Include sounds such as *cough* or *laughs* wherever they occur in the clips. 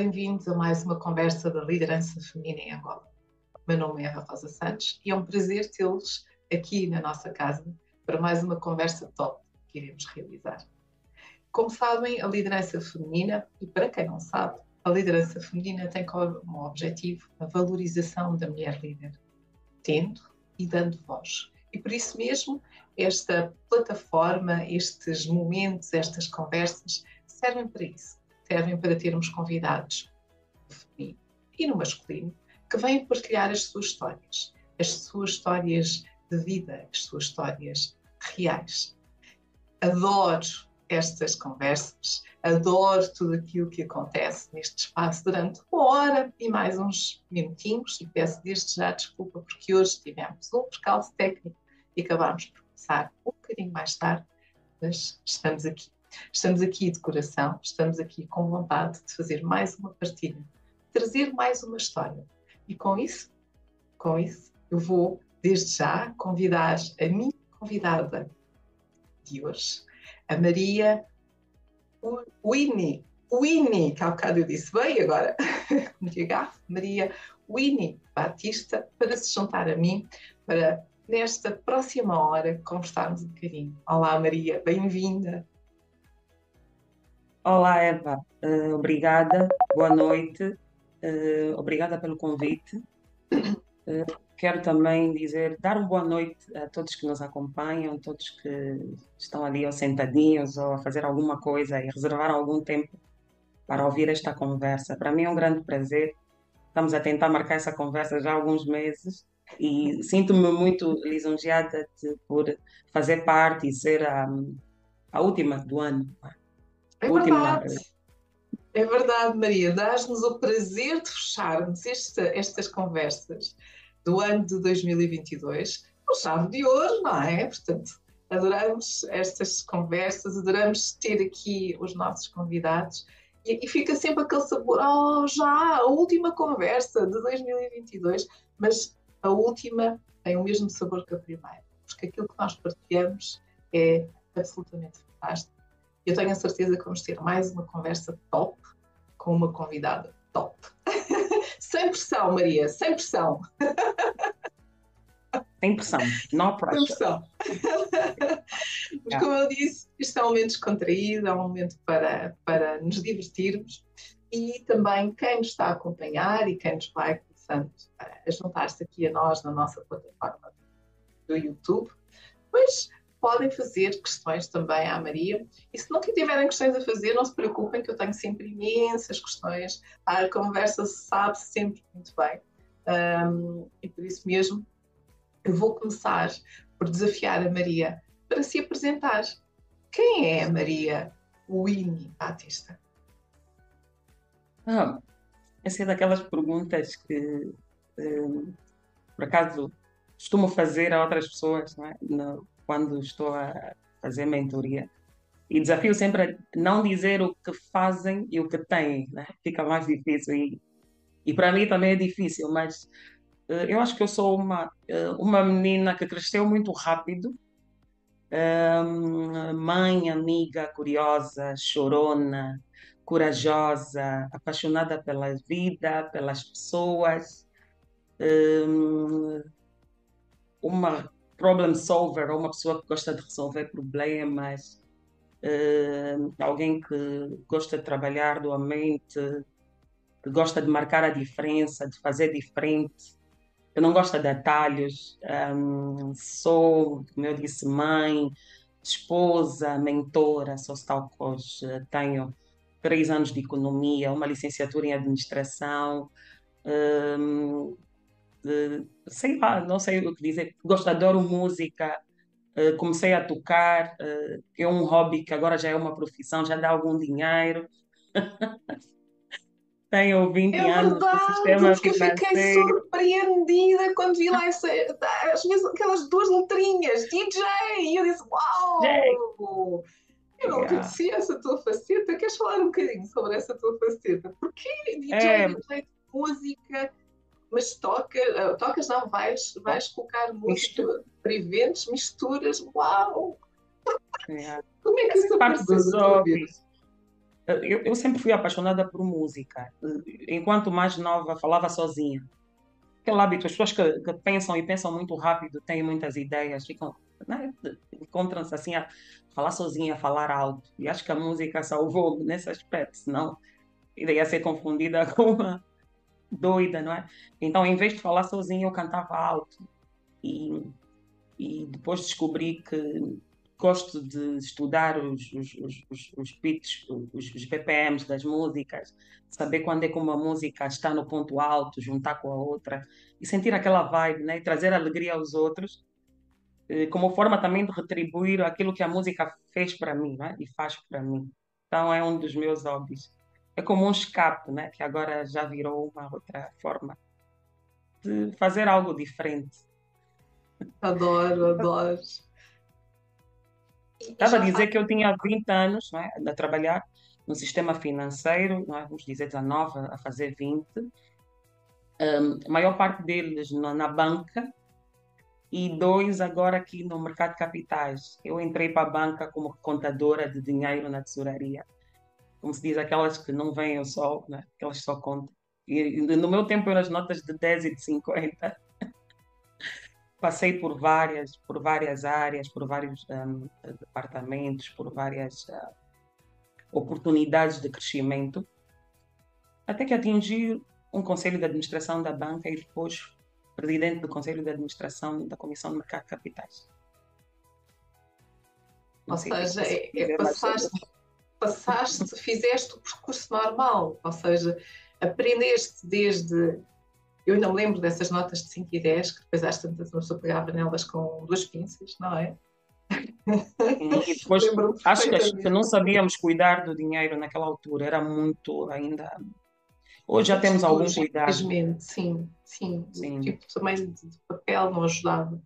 Bem-vindos a mais uma conversa da liderança feminina em Angola. Meu nome é Eva Rosa Santos e é um prazer tê-los aqui na nossa casa para mais uma conversa top que iremos realizar. Como sabem, a liderança feminina, e para quem não sabe, a liderança feminina tem como objetivo a valorização da mulher líder, tendo e dando voz. E por isso mesmo, esta plataforma, estes momentos, estas conversas servem para isso servem para termos convidados no feminino e no masculino que vêm partilhar as suas histórias, as suas histórias de vida, as suas histórias reais. Adoro estas conversas, adoro tudo aquilo que acontece neste espaço durante uma hora e mais uns minutinhos e peço desde já desculpa porque hoje tivemos um percalço técnico e acabámos por começar um bocadinho mais tarde, mas estamos aqui. Estamos aqui de coração, estamos aqui com vontade de fazer mais uma partilha, trazer mais uma história. E com isso, com isso, eu vou desde já convidar a minha convidada de hoje, a Maria Winnie, Winnie, que há bocado eu disse bem agora, *laughs* cometi gafe, Maria Winnie Batista, para se juntar a mim, para nesta próxima hora conversarmos um bocadinho. Olá Maria, bem-vinda. Olá, Eva. Uh, obrigada. Boa noite. Uh, obrigada pelo convite. Uh, quero também dizer, dar uma boa noite a todos que nos acompanham, todos que estão ali ou sentadinhos ou a fazer alguma coisa e reservar algum tempo para ouvir esta conversa. Para mim é um grande prazer. Estamos a tentar marcar essa conversa já há alguns meses e sinto-me muito lisonjeada de, por fazer parte e ser a, a última do ano. É verdade. É verdade, Maria. Dás-nos o prazer de fecharmos esta, estas conversas do ano de 2022 com chave de ouro, não é? Portanto, adoramos estas conversas, adoramos ter aqui os nossos convidados e, e fica sempre aquele sabor, oh, já, a última conversa de 2022, mas a última tem o mesmo sabor que a primeira, porque aquilo que nós partilhamos é absolutamente fantástico eu tenho a certeza que vamos ter mais uma conversa top com uma convidada top. *laughs* sem pressão, Maria, sem pressão. Sem pressão, não pressure. Sem pressão. *laughs* Mas como eu disse, isto é um momento descontraído, é um momento para, para nos divertirmos e também quem nos está a acompanhar e quem nos vai começando a juntar-se aqui a nós na nossa plataforma do YouTube, pois podem fazer questões também à Maria. E se nunca tiverem questões a fazer, não se preocupem, que eu tenho sempre imensas questões. A conversa sabe -se sempre muito bem. Um, e por isso mesmo, eu vou começar por desafiar a Maria para se apresentar. Quem é a Maria Winnie Batista? Ah, essa é daquelas perguntas que, um, por acaso, costumo fazer a outras pessoas, não é? No, quando estou a fazer mentoria. E desafio sempre a não dizer o que fazem e o que têm, né? fica mais difícil. E, e para mim também é difícil, mas uh, eu acho que eu sou uma, uh, uma menina que cresceu muito rápido, um, mãe, amiga, curiosa, chorona, corajosa, apaixonada pela vida, pelas pessoas, um, uma problem solver, ou uma pessoa que gosta de resolver problemas, uh, alguém que gosta de trabalhar doamente, que gosta de marcar a diferença, de fazer diferente, que não gosta de atalhos. Um, sou, como eu disse, mãe, esposa, mentora, sou tal coisa, tenho três anos de economia, uma licenciatura em administração, um, sei lá, não sei o que dizer, gosto, adoro música, uh, comecei a tocar, uh, é um hobby que agora já é uma profissão, já dá algum dinheiro. *laughs* Tenho 20 é anos verdade, sistema porque financeiro. Eu fiquei surpreendida quando vi lá essa, às vezes aquelas duas letrinhas, DJ, e eu disse, uau! Wow! Eu não yeah. conhecia essa tua faceta. Queres falar um bocadinho sobre essa tua faceta? Porquê DJ, é... DJ de música? Mas toca, uh, tocas não, vais, vais colocar música para eventos, misturas, uau! É. Como é que isso parte dos hobbies. eu, eu sempre fui apaixonada por música. Enquanto mais nova, falava sozinha. Aquele hábito, as pessoas que, que pensam e pensam muito rápido, têm muitas ideias, ficam, né, encontram-se assim a falar sozinha, a falar alto. E acho que a música salvou-me nesse aspecto, senão ia ser confundida *laughs* com uma doida, não é? Então, em vez de falar sozinha, eu cantava alto. E, e depois descobri que gosto de estudar os, os, os, os beats, os, os BPMs das músicas, saber quando é que uma música está no ponto alto, juntar com a outra e sentir aquela vibe, né? E trazer alegria aos outros, eh, como forma também de retribuir aquilo que a música fez para mim, né? E faz para mim. Então é um dos meus hobbies. É como um escape, né? Que agora já virou uma outra forma de fazer algo diferente. Adoro, adoro. *laughs* Estava a dizer que eu tinha 20 anos é, a trabalhar no sistema financeiro, é? vamos dizer 19 a fazer 20. Um, a maior parte deles na, na, banca e dois agora aqui no mercado de capitais. Eu entrei para a banca como contadora de dinheiro na tesouraria. Como se diz, aquelas que não veem o sol, né? aquelas só contam. E, no meu tempo eram as notas de 10 e de 50 *laughs* passei por várias, por várias áreas, por vários um, departamentos, por várias uh, oportunidades de crescimento, até que atingi um conselho de administração da banca e depois presidente do conselho de administração da Comissão de Mercado de Capitais. Ou seja, é, é, passaste, passaste, fizeste o percurso normal, ou seja, aprendeste desde eu ainda me lembro dessas notas de 5 e 10, que depois às tantas uma pessoa pegava nelas com duas pinças, não é? E depois, acho que não sabíamos cuidar do dinheiro naquela altura, era muito ainda. Hoje já temos algum cuidado. Sim, sim, sim. Tipo também de papel não ajudava.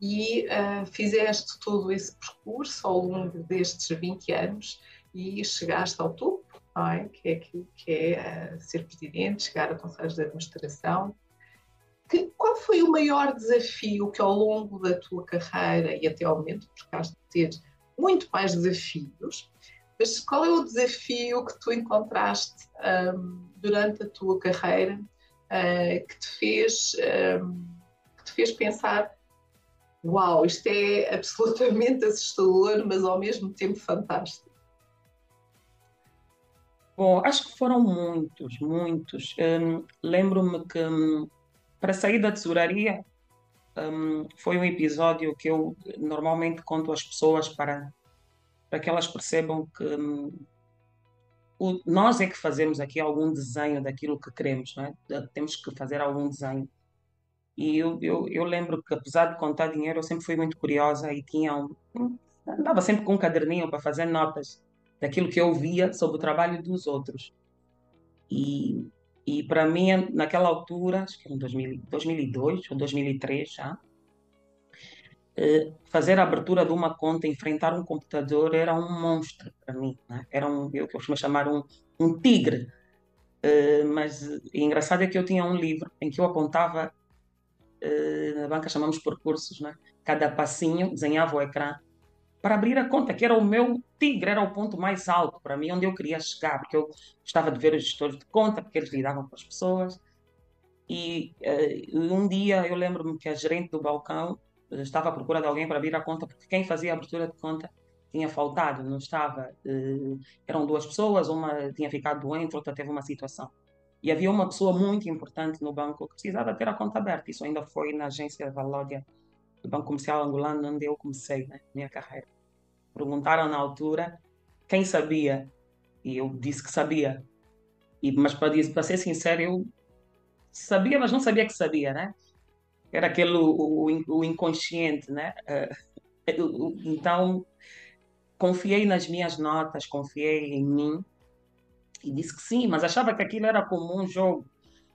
E uh, fizeste todo esse percurso ao longo destes 20 anos e chegaste ao topo é? que é aquilo que é uh, ser presidente, chegar a conselhos de administração. Que, qual foi o maior desafio que ao longo da tua carreira e até ao momento, porque has de ter muito mais desafios, mas qual é o desafio que tu encontraste um, durante a tua carreira uh, que, te fez, um, que te fez pensar uau, isto é absolutamente assustador, mas ao mesmo tempo fantástico? Bom, acho que foram muitos, muitos. Hum, lembro-me que hum, para sair da tesouraria hum, foi um episódio que eu normalmente conto às pessoas para, para que elas percebam que hum, o- nós é que fazemos aqui algum desenho daquilo que queremos, não é? Temos que fazer algum desenho. E eu, eu, eu lembro que, apesar de contar dinheiro, eu sempre fui muito curiosa e tinha um, andava sempre com um caderninho para fazer notas daquilo que eu via sobre o trabalho dos outros. E, e para mim, naquela altura, acho que em 2002 ou 2003 já, eh, fazer a abertura de uma conta, enfrentar um computador era um monstro para mim. Né? Era um, eu que eu costumo chamar um, um tigre. Uh, mas engraçado é que eu tinha um livro em que eu apontava, uh, na banca chamamos percursos, né? cada passinho, desenhava o ecrã para abrir a conta, que era o meu tigre, era o ponto mais alto para mim, onde eu queria chegar, porque eu gostava de ver os gestores de conta, porque eles lidavam com as pessoas. E uh, um dia eu lembro-me que a gerente do balcão eh, estava à procura de alguém para abrir a conta, porque quem fazia a abertura de conta tinha faltado, não estava. Uh, eram duas pessoas, uma tinha ficado doente, outra teve uma situação. E havia uma pessoa muito importante no banco que precisava ter a conta aberta. Isso ainda foi na agência Valódia do Banco Comercial Angolano, onde eu comecei né, minha carreira. Perguntaram na altura quem sabia, e eu disse que sabia. E, mas para, ser sincero, eu sabia, mas não sabia que sabia, né? Era aquele o, o, o inconsciente, né? *laughs* Uh, então, confiei nas minhas notas, confiei em mim e disse que sim, mas achava que aquilo era como um jogo,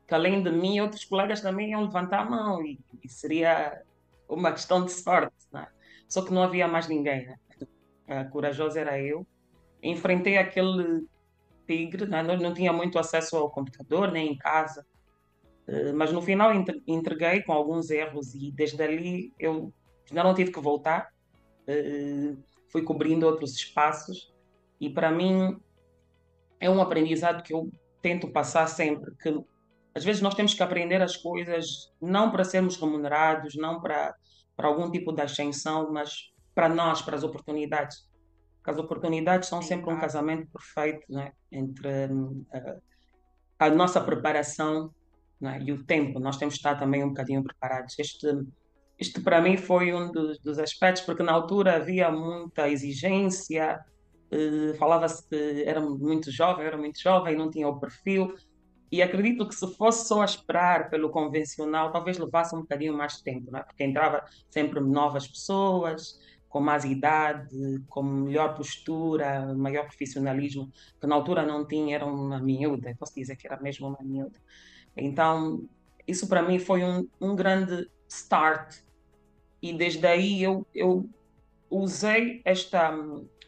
que além de mim, outros colegas também iam levantar a mão e, e seria uma questão de sorte, né? Só que não havia mais ninguém, né? A corajosa era eu. Enfrentei aquele tigre, né? não, não tinha muito acesso ao computador, nem em casa, eh, mas no final entreguei com alguns erros e desde ali eu ainda não tive que voltar, eh, fui cobrindo outros espaços e para mim é um aprendizado que eu tento passar sempre, que às vezes nós temos que aprender as coisas não para sermos remunerados, não para, para algum tipo de ascensão, mas para nós, para as oportunidades. Porque as oportunidades são sempre um casamento perfeito né? entre uh, a nossa preparação né? e o tempo. Nós temos que estar também um bocadinho preparados. Este, este para mim foi um dos, dos aspectos, porque na altura havia muita exigência, uh, falava-se que era muito jovem, era muito jovem, não tinha o perfil. E acredito que se fosse só esperar pelo convencional, talvez levasse um bocadinho mais de tempo, né? porque entrava sempre novas pessoas, com mais idade, com melhor postura, maior profissionalismo, que na altura não tinha, era uma miúda, posso dizer que era mesmo uma miúda. Então, isso para mim foi um, um grande start. E desde aí eu, eu usei esta,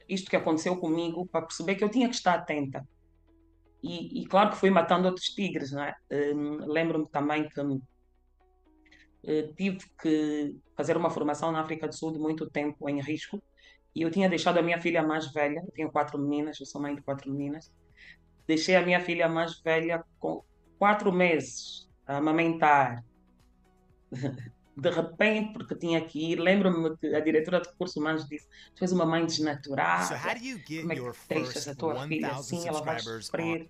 isto que aconteceu comigo para perceber que eu tinha que estar atenta e, e, claro que fui matando outros tigres, não é? Um, Lembro-me também que tive que fazer uma formação na África do Sul de muito tempo em risco e eu tinha deixado a minha filha mais velha, eu tenho quatro meninas, eu sou mãe de quatro meninas, deixei a minha filha mais velha com quatro meses a amamentar. *laughs* De repente, porque tinha que ir, lembro-me que a diretora de recursos humanos disse: Tu fez uma mãe desnaturada, so como é que deixas a tua filha assim, ela vai sofrer.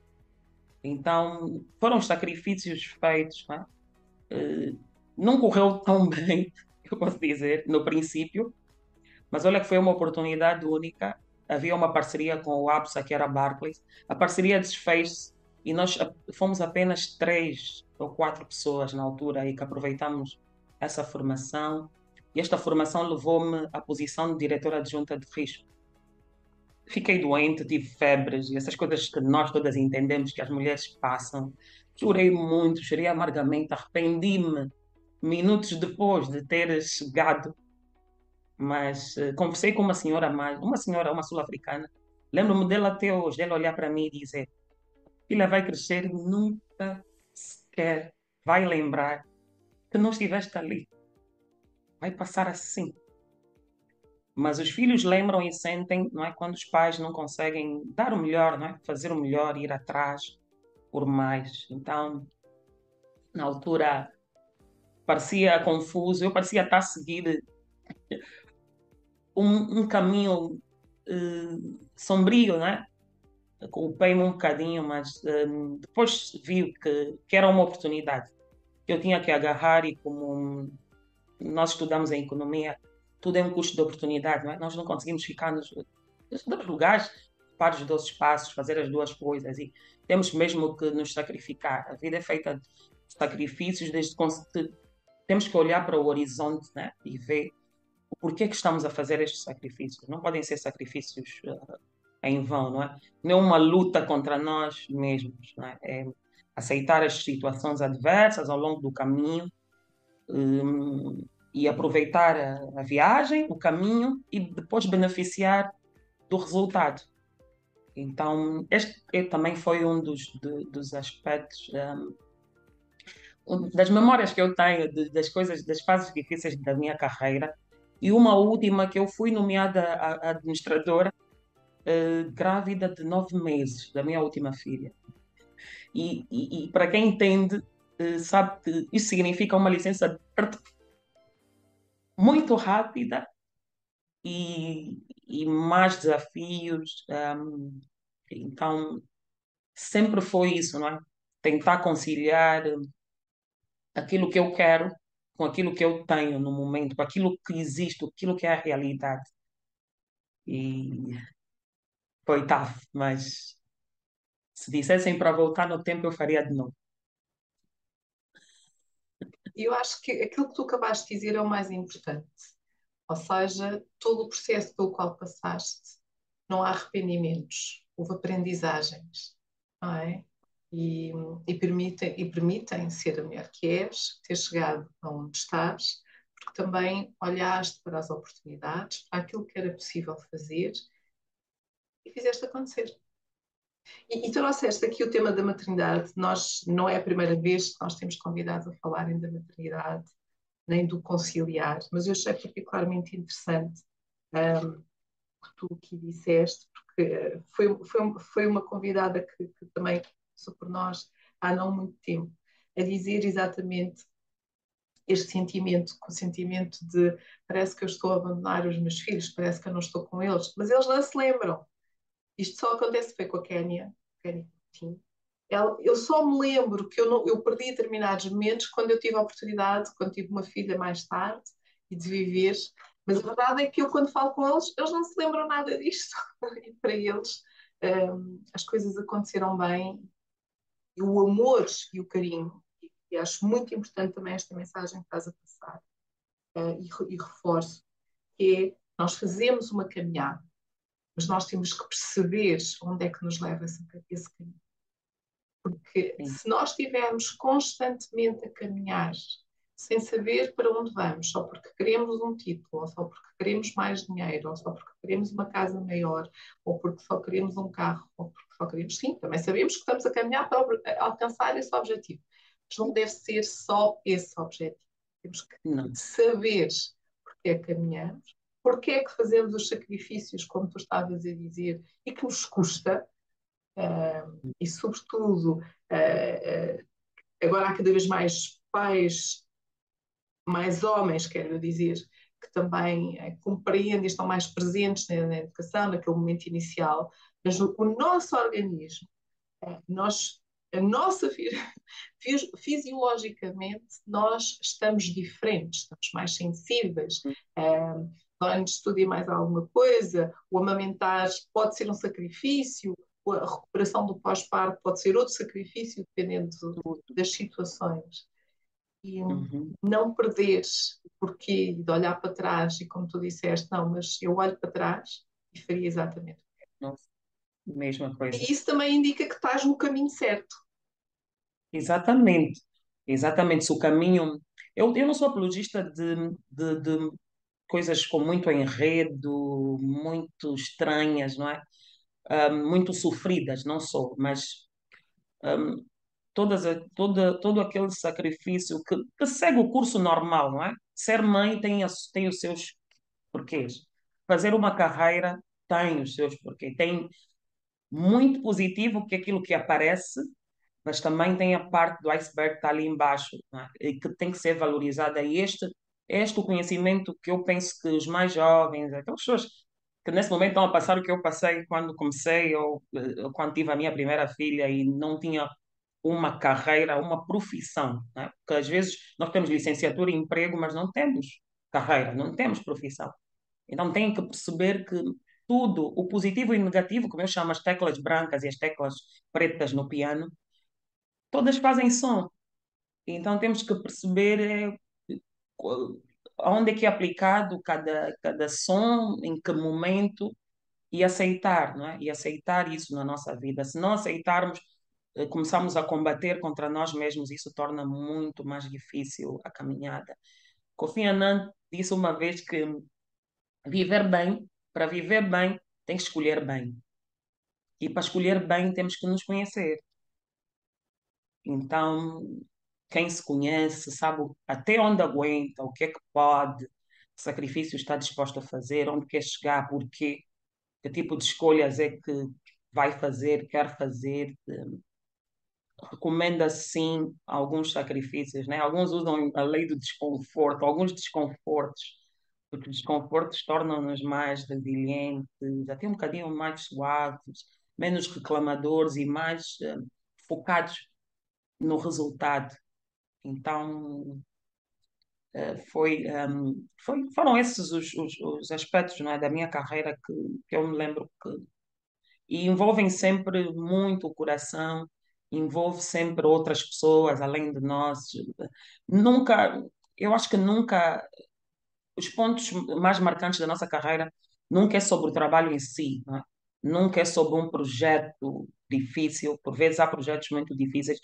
Então, foram os sacrifícios feitos. Não, é? uh, não correu tão *laughs* bem, eu posso dizer, no princípio, mas olha que foi uma oportunidade única. Havia uma parceria com o APSA, que era a Barclays. A parceria desfez e nós fomos apenas três ou quatro pessoas na altura e que aproveitamos essa formação. E esta formação levou-me à posição de diretora adjunta de risco fiquei doente, tive febres e essas coisas que nós todas entendemos que as mulheres passam. Chorei muito, chorei amargamente, arrependi-me minutos depois de ter chegado. Mas uh, conversei com uma senhora mais, uma senhora, uma sul-africana. Lembro-me dela até hoje, dela olhar para mim e dizer: Filha vai crescer, nunca sequer vai lembrar que não estiveste ali. Vai passar assim. Mas os filhos lembram e sentem, não é, quando os pais não conseguem dar o melhor, não é, fazer o melhor, ir atrás por mais. Então, na altura parecia confuso, eu parecia estar a seguir um, um caminho uh, sombrio, né? Culpei-me um bocadinho, mas uh, depois vi que, que era uma oportunidade que eu tinha que agarrar e como nós estudamos em economia, tudo é um custo de oportunidade, não é? Nós não conseguimos ficar nos, nos lugares, para os dois passos, fazer as duas coisas e temos mesmo que nos sacrificar. A vida é feita de sacrifícios, desde que temos que olhar para o horizonte né? e ver o porquê que estamos a fazer estes sacrifícios. Não podem ser sacrifícios uh, em vão, não é? Não é uma luta contra nós mesmos, não é? é aceitar as situações adversas ao longo do caminho, um, e aproveitar a, a, viagem, o caminho e depois beneficiar do resultado. Então, este também foi um dos, de, dos aspectos, um, das memórias que eu tenho de, das coisas, das fases difíceis da minha carreira. E uma última que eu fui nomeada a, a administradora uh, grávida de nove meses da minha última filha. E, e, e para quem entende, uh, sabe que isso significa uma licença muito rápida e, e mais desafios. Um, então, sempre foi isso, não é? Tentar conciliar aquilo que eu quero com aquilo que eu tenho no momento, com aquilo que existe, aquilo que é a realidade. E foi tough, mas se dissessem para voltar no tempo, eu faria de novo. Eu acho que aquilo que tu acabaste de dizer é o mais importante. Ou seja, todo o processo pelo qual passaste, não há arrependimentos, houve aprendizagens, não é? E, e, permitem, e permitem ser a mulher que és, ter chegado aonde estás, porque também olhaste para as oportunidades, para aquilo que era possível fazer e fizeste acontecer. E, e trouxeste aqui o tema da maternidade. Nós, não é a primeira vez que nós temos convidados a falarem da maternidade, nem do conciliar, mas eu achei particularmente interessante um, tu aqui disseste, porque foi, foi, foi uma convidada que, que também passou por nós há não muito tempo, a dizer exatamente este sentimento, o sentimento de parece que eu estou a abandonar os meus filhos, parece que eu não estou com eles, mas eles não se lembram. Isto só acontece foi com a Kénia, Kénia eu só me lembro que eu, não, eu perdi determinados momentos quando eu tive a oportunidade, quando tive uma filha mais tarde e de viver. Mas a verdade é que eu, quando falo com eles, eles não se lembram nada disto. *laughs* e para eles, um, as coisas aconteceram bem. E o amor e o carinho, e acho muito importante também esta mensagem que estás a passar, uh, e, e reforço, que é nós fazemos uma caminhada, mas nós temos que perceber onde é que nos leva esse, esse caminho. Porque Sim. se nós estivermos constantemente a caminhar sem saber para onde vamos, só porque queremos um título, ou só porque queremos mais dinheiro, ou só porque queremos uma casa maior, ou porque só queremos um carro, ou porque só queremos. Sim, também sabemos que estamos a caminhar para alcançar esse objetivo. Mas não deve ser só esse objetivo. Temos que não. saber porque é que caminhamos, porque é que fazemos os sacrifícios, como tu estavas a dizer, e que nos custa, uh, e sobretudo, uh, uh, agora há cada vez mais pais, mais homens, quero dizer, que também compreendem e estão mais presentes na, na, educação, naquele momento inicial, mas o, o nosso organismo, nós a nossa *laughs* fisiologicamente nós estamos diferentes, estamos mais sensíveis. Uh, antes estudei mais alguma coisa, o amamentar pode ser um sacrifício, a recuperação do pós-parto pode ser outro sacrifício, dependendo das situações. E uhum. não perder o porquê de olhar para trás e, como tu disseste, não, mas eu olho para trás e faria exatamente o mesmo. Mesma coisa. E isso também indica que estás no caminho certo. Exatamente, exatamente. Se o caminho. Eu, eu não sou apologista de, de, de coisas com muito enredo, muito estranhas, não é? Um, muito sofridas, não sou, mas um, todas, toda, todo aquele sacrifício que, que segue o curso normal, não é? Ser mãe tem, tem os seus porquês. Fazer uma carreira tem os seus porquês. Tem muito positivo que aquilo que aparece, mas também tem a parte do iceberg que está ali embaixo, é? e que tem que ser valorizada. E este este o conhecimento que eu penso que os mais jovens, aquelas pessoas que nesse momento estão a passar o que eu passei quando comecei ou, ou eh, quando tive a minha primeira filha e não tinha uma carreira, uma profissão, né? porque às vezes nós temos licenciatura e emprego, mas não temos carreira, não temos profissão. Então tem que perceber que tudo, o positivo e o negativo, como eu chamo as teclas brancas e as teclas pretas no piano, todas fazem som. Então temos que perceber é, onde é que é aplicado cada, cada som, em que momento, e aceitar, não é? E aceitar isso na nossa vida. Se não aceitarmos, começamos a combater contra nós mesmos, isso torna muito mais difícil a caminhada. Kofi Annan disse uma vez que viver bem, para viver bem, tem que escolher bem. E para escolher bem, temos que nos conhecer. Então, quem se conhece, sabe até onde aguenta, o que é que pode, que sacrifício está disposto a fazer, onde quer chegar, porquê, que tipo de escolhas é que vai fazer, quer fazer. Recomenda sim alguns sacrifícios, né? Alguns usam a lei do desconforto, alguns desconfortos, porque desconfortos tornam-nos mais resilientes, até um bocadinho mais suaves, menos reclamadores e mais uh, focados no resultado. Então, eh, foi, um, foi, foram esses os, os, os, aspectos é, da minha carreira que, que eu me lembro que e envolvem sempre muito o coração, envolve sempre outras pessoas além de nós. Nunca, eu acho que nunca, os pontos mais marcantes da nossa carreira nunca é sobre o trabalho em si, é? nunca é sobre um projeto difícil. Por vezes há projetos muito difíceis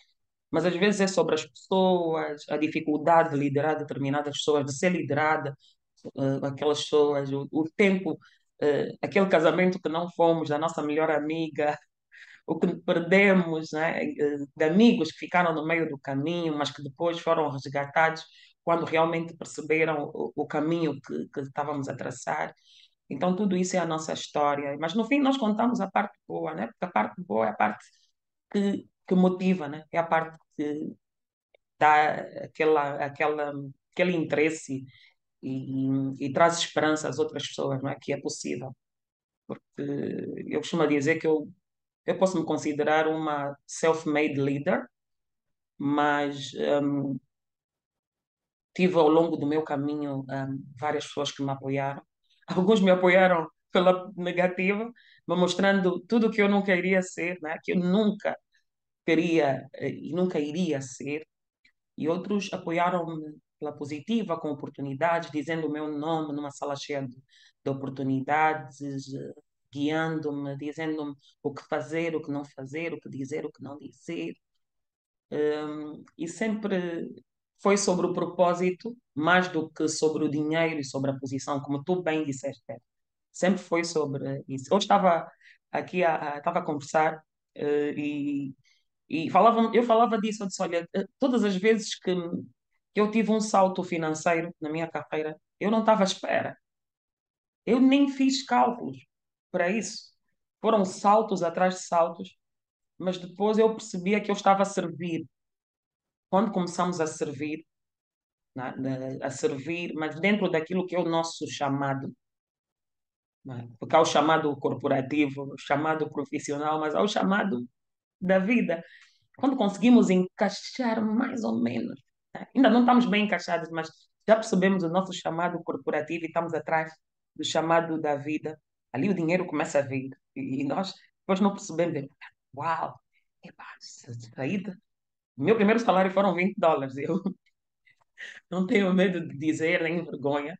mas às vezes é sobre as pessoas, a dificuldade de liderar determinadas pessoas, de ser liderada uh, aquelas pessoas, o, o tempo, uh, aquele casamento que não fomos, da nossa melhor amiga, o que perdemos, né, de amigos que ficaram no meio do caminho, mas que depois foram resgatados quando realmente perceberam o, o caminho que, que estávamos a traçar. Então, tudo isso é a nossa história. Mas, no fim, nós contamos a parte boa, né? Porque a parte boa é a parte que, que motiva, né? É a parte que dá aquela, aquela, aquele interesse e, e, traz esperança às outras pessoas, não é? Que é possível. Porque eu costumo dizer que eu, eu posso me considerar uma self-made leader, mas um, tive ao longo do meu caminho um, várias pessoas que me apoiaram. *laughs* Alguns me apoiaram pela negativa, me mostrando tudo o que eu não queria ser, né? que eu nunca queria eh, e nunca iria ser. E outros apoiaram-me pela positiva, com oportunidades, dizendo o meu nome numa sala cheia de, de oportunidades, eh, guiando-me, dizendo-me o que fazer, o que não fazer, o que dizer, o que não dizer. Um, e sempre foi sobre o propósito, mais do que sobre o dinheiro e sobre a posição, como tu bem disseste. Sempre foi sobre isso. Eu estava aqui a, estava a conversar uh, e, e falava, eu falava disso, eu disse, olha, eh, todas as vezes que eu tive um salto financeiro na minha carreira, eu não estava à espera. Eu nem fiz cálculos para isso. Foram saltos atrás de saltos, mas depois eu percebia que eu estava a servir. Quando começamos a servir, né, a servir, mas dentro daquilo que é o nosso chamado, né, porque há o chamado corporativo, o chamado profissional, mas há o chamado da vida. Quando conseguimos encaixar mais ou menos, né, ainda não estamos bem encaixados, mas já percebemos o nosso chamado corporativo e estamos atrás do chamado da vida, ali o dinheiro começa a vir. E nós depois não percebemos, uau, epá, saída meu primeiro salário foram 20 dólares. Eu *laughs* não tenho medo de dizer, nem vergonha.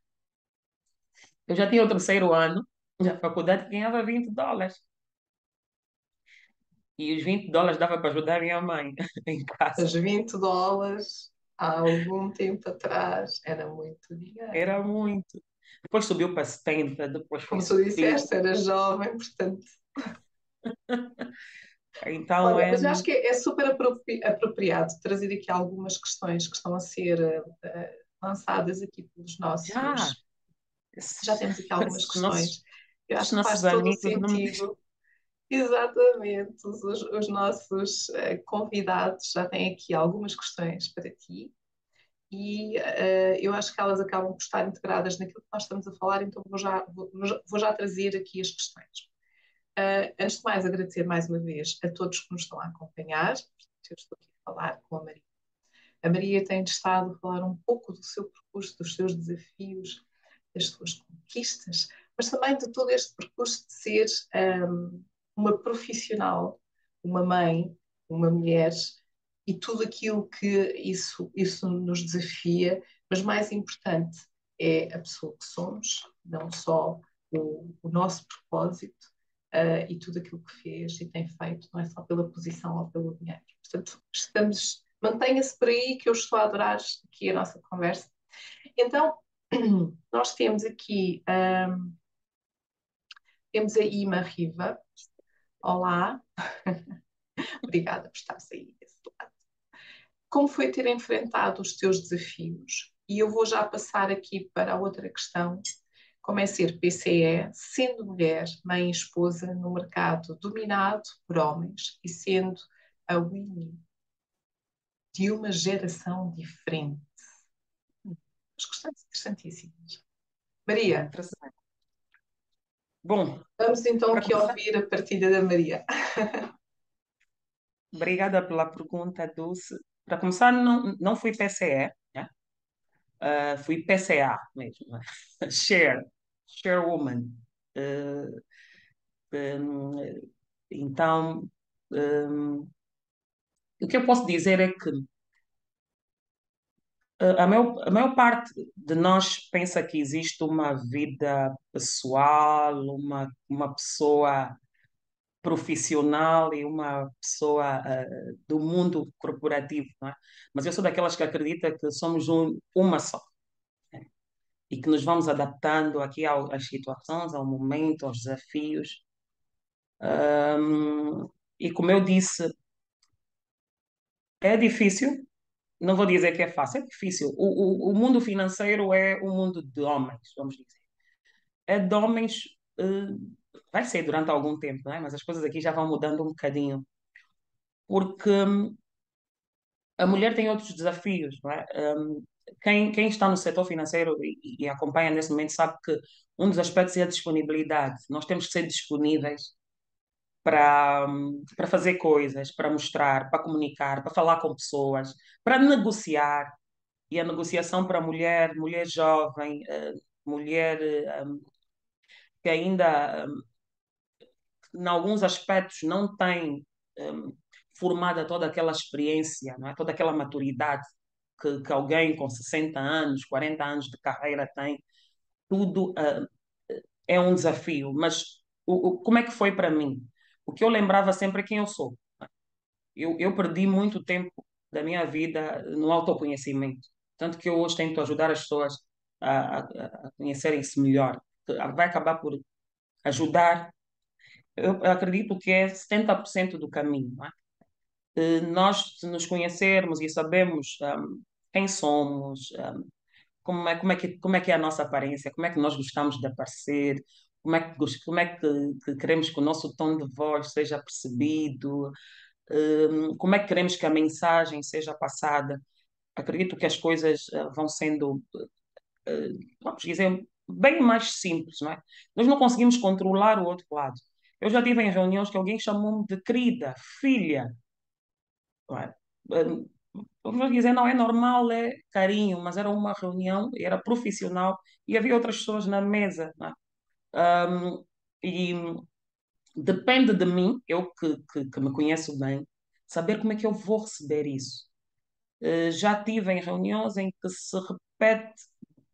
Eu já tinha o terceiro ano da faculdade ganhava 20 dólares. E os 20 dólares dava para ajudar minha mãe *laughs* em casa. Os 20 dólares, há algum tempo atrás, era muito dinheiro. Era muito. Depois subiu para 70, depois foi Como tu disseste, era jovem, portanto. *laughs* Então, Olha, é... Mas eu acho que é super apropriado trazer aqui algumas questões que estão a ser uh, lançadas aqui pelos nossos. Já, Já temos aqui algumas questões. Nossos, eu acho que faz todo o sentido. Exatamente, os, os nossos uh, convidados já têm aqui algumas questões para ti e uh, eu acho que elas acabam por estar integradas naquilo que nós estamos a falar, então vou já, vou, vou já trazer aqui as questões. Uh, antes de mais, agradecer mais uma vez a todos que nos estão a acompanhar. Eu estou aqui a falar com a Maria. A Maria tem estado a falar um pouco do seu percurso, dos seus desafios, das suas conquistas, mas também de todo este percurso de ser um, uma profissional, uma mãe, uma mulher e tudo aquilo que isso, isso nos desafia, mas mais importante é a pessoa que somos, não só o, o nosso propósito, uh, e tudo aquilo que fez e tem feito, não é só pela posição ou pelo dinheiro. Portanto, estamos, mantenha-se por aí que eu estou a adorar aqui a nossa conversa. Então, *clears throat* nós temos aqui, um, temos a Ima Riva. Olá. *laughs* Obrigada por estar aí. Como foi ter enfrentado os teus desafios? E eu vou já passar aqui para a outra questão, como é ser PCE, sendo mulher, mãe e esposa no mercado dominado por homens e sendo a Winnie de uma geração diferente. As questões interessantíssimas. Maria. Bom. Vamos então aqui começar... ouvir a partida da Maria. *laughs* Obrigada pela pergunta, Dulce. Para começar, não, não fui PCE, né? Uh, fui PCA mesmo, *laughs* né? Share, chairwoman. Uh, um, então, um, o que eu posso dizer é que a maior, a maior parte de nós pensa que existe uma vida pessoal, uma, uma pessoa profissional e uma pessoa uh, do mundo corporativo, é? Mas eu sou daquelas que acredita que somos um, uma só e que nos vamos adaptando aqui ao, às situações, ao momento, aos desafios. Um, e como eu disse, é difícil, não vou dizer que é fácil, é difícil. O, o, o mundo financeiro é um mundo de homens, vamos dizer. é de homens, uh, vai ser durante algum tempo, não é? mas as coisas aqui já vão mudando um bocadinho. Porque um, a mulher tem outros desafios, não é? Um, quem, quem está no setor financeiro e, e, acompanha nesse momento sabe que um dos aspectos é a disponibilidade. Nós temos que ser disponíveis para, para fazer coisas, para mostrar, para comunicar, para falar com pessoas, para negociar. E a negociação para mulher, mulher jovem, uh, mulher um, que ainda, em alguns aspectos, não tem um, formada toda aquela experiência, é? toda aquela maturidade que, que alguém com 60 anos, 40 anos de carreira tem, tudo uh, é um desafio. Mas o, o, como é que foi para mim? O que eu lembrava sempre é quem eu sou. Eu, eu perdi muito tempo da minha vida no autoconhecimento. Tanto que eu hoje tento ajudar as pessoas a, a, a conhecerem-se melhor. Vai acabar por ajudar. Eu acredito que é 70% do caminho. É? Eh, nós nos conhecermos e sabemos um, quem somos, um, como, é, como, é que, como é que é a nossa aparência, como é que nós gostamos de aparecer, como é que, como é que, que queremos que o nosso tom de voz seja percebido, um, como é que queremos que a mensagem seja passada. Acredito que as coisas uh, vão sendo, uh, vamos dizer, bem mais simples, não é? Nós não conseguimos controlar o outro lado. Eu já tive em reuniões que alguém chamou-me de querida, filha, não é? Vamos dizer, não é normal, é carinho, mas era uma reunião, era profissional e havia outras pessoas na mesa. É? Um, e depende de mim, eu que, que, que, me conheço bem, saber como é que eu vou receber isso. Uh, já tive em reuniões em que se repete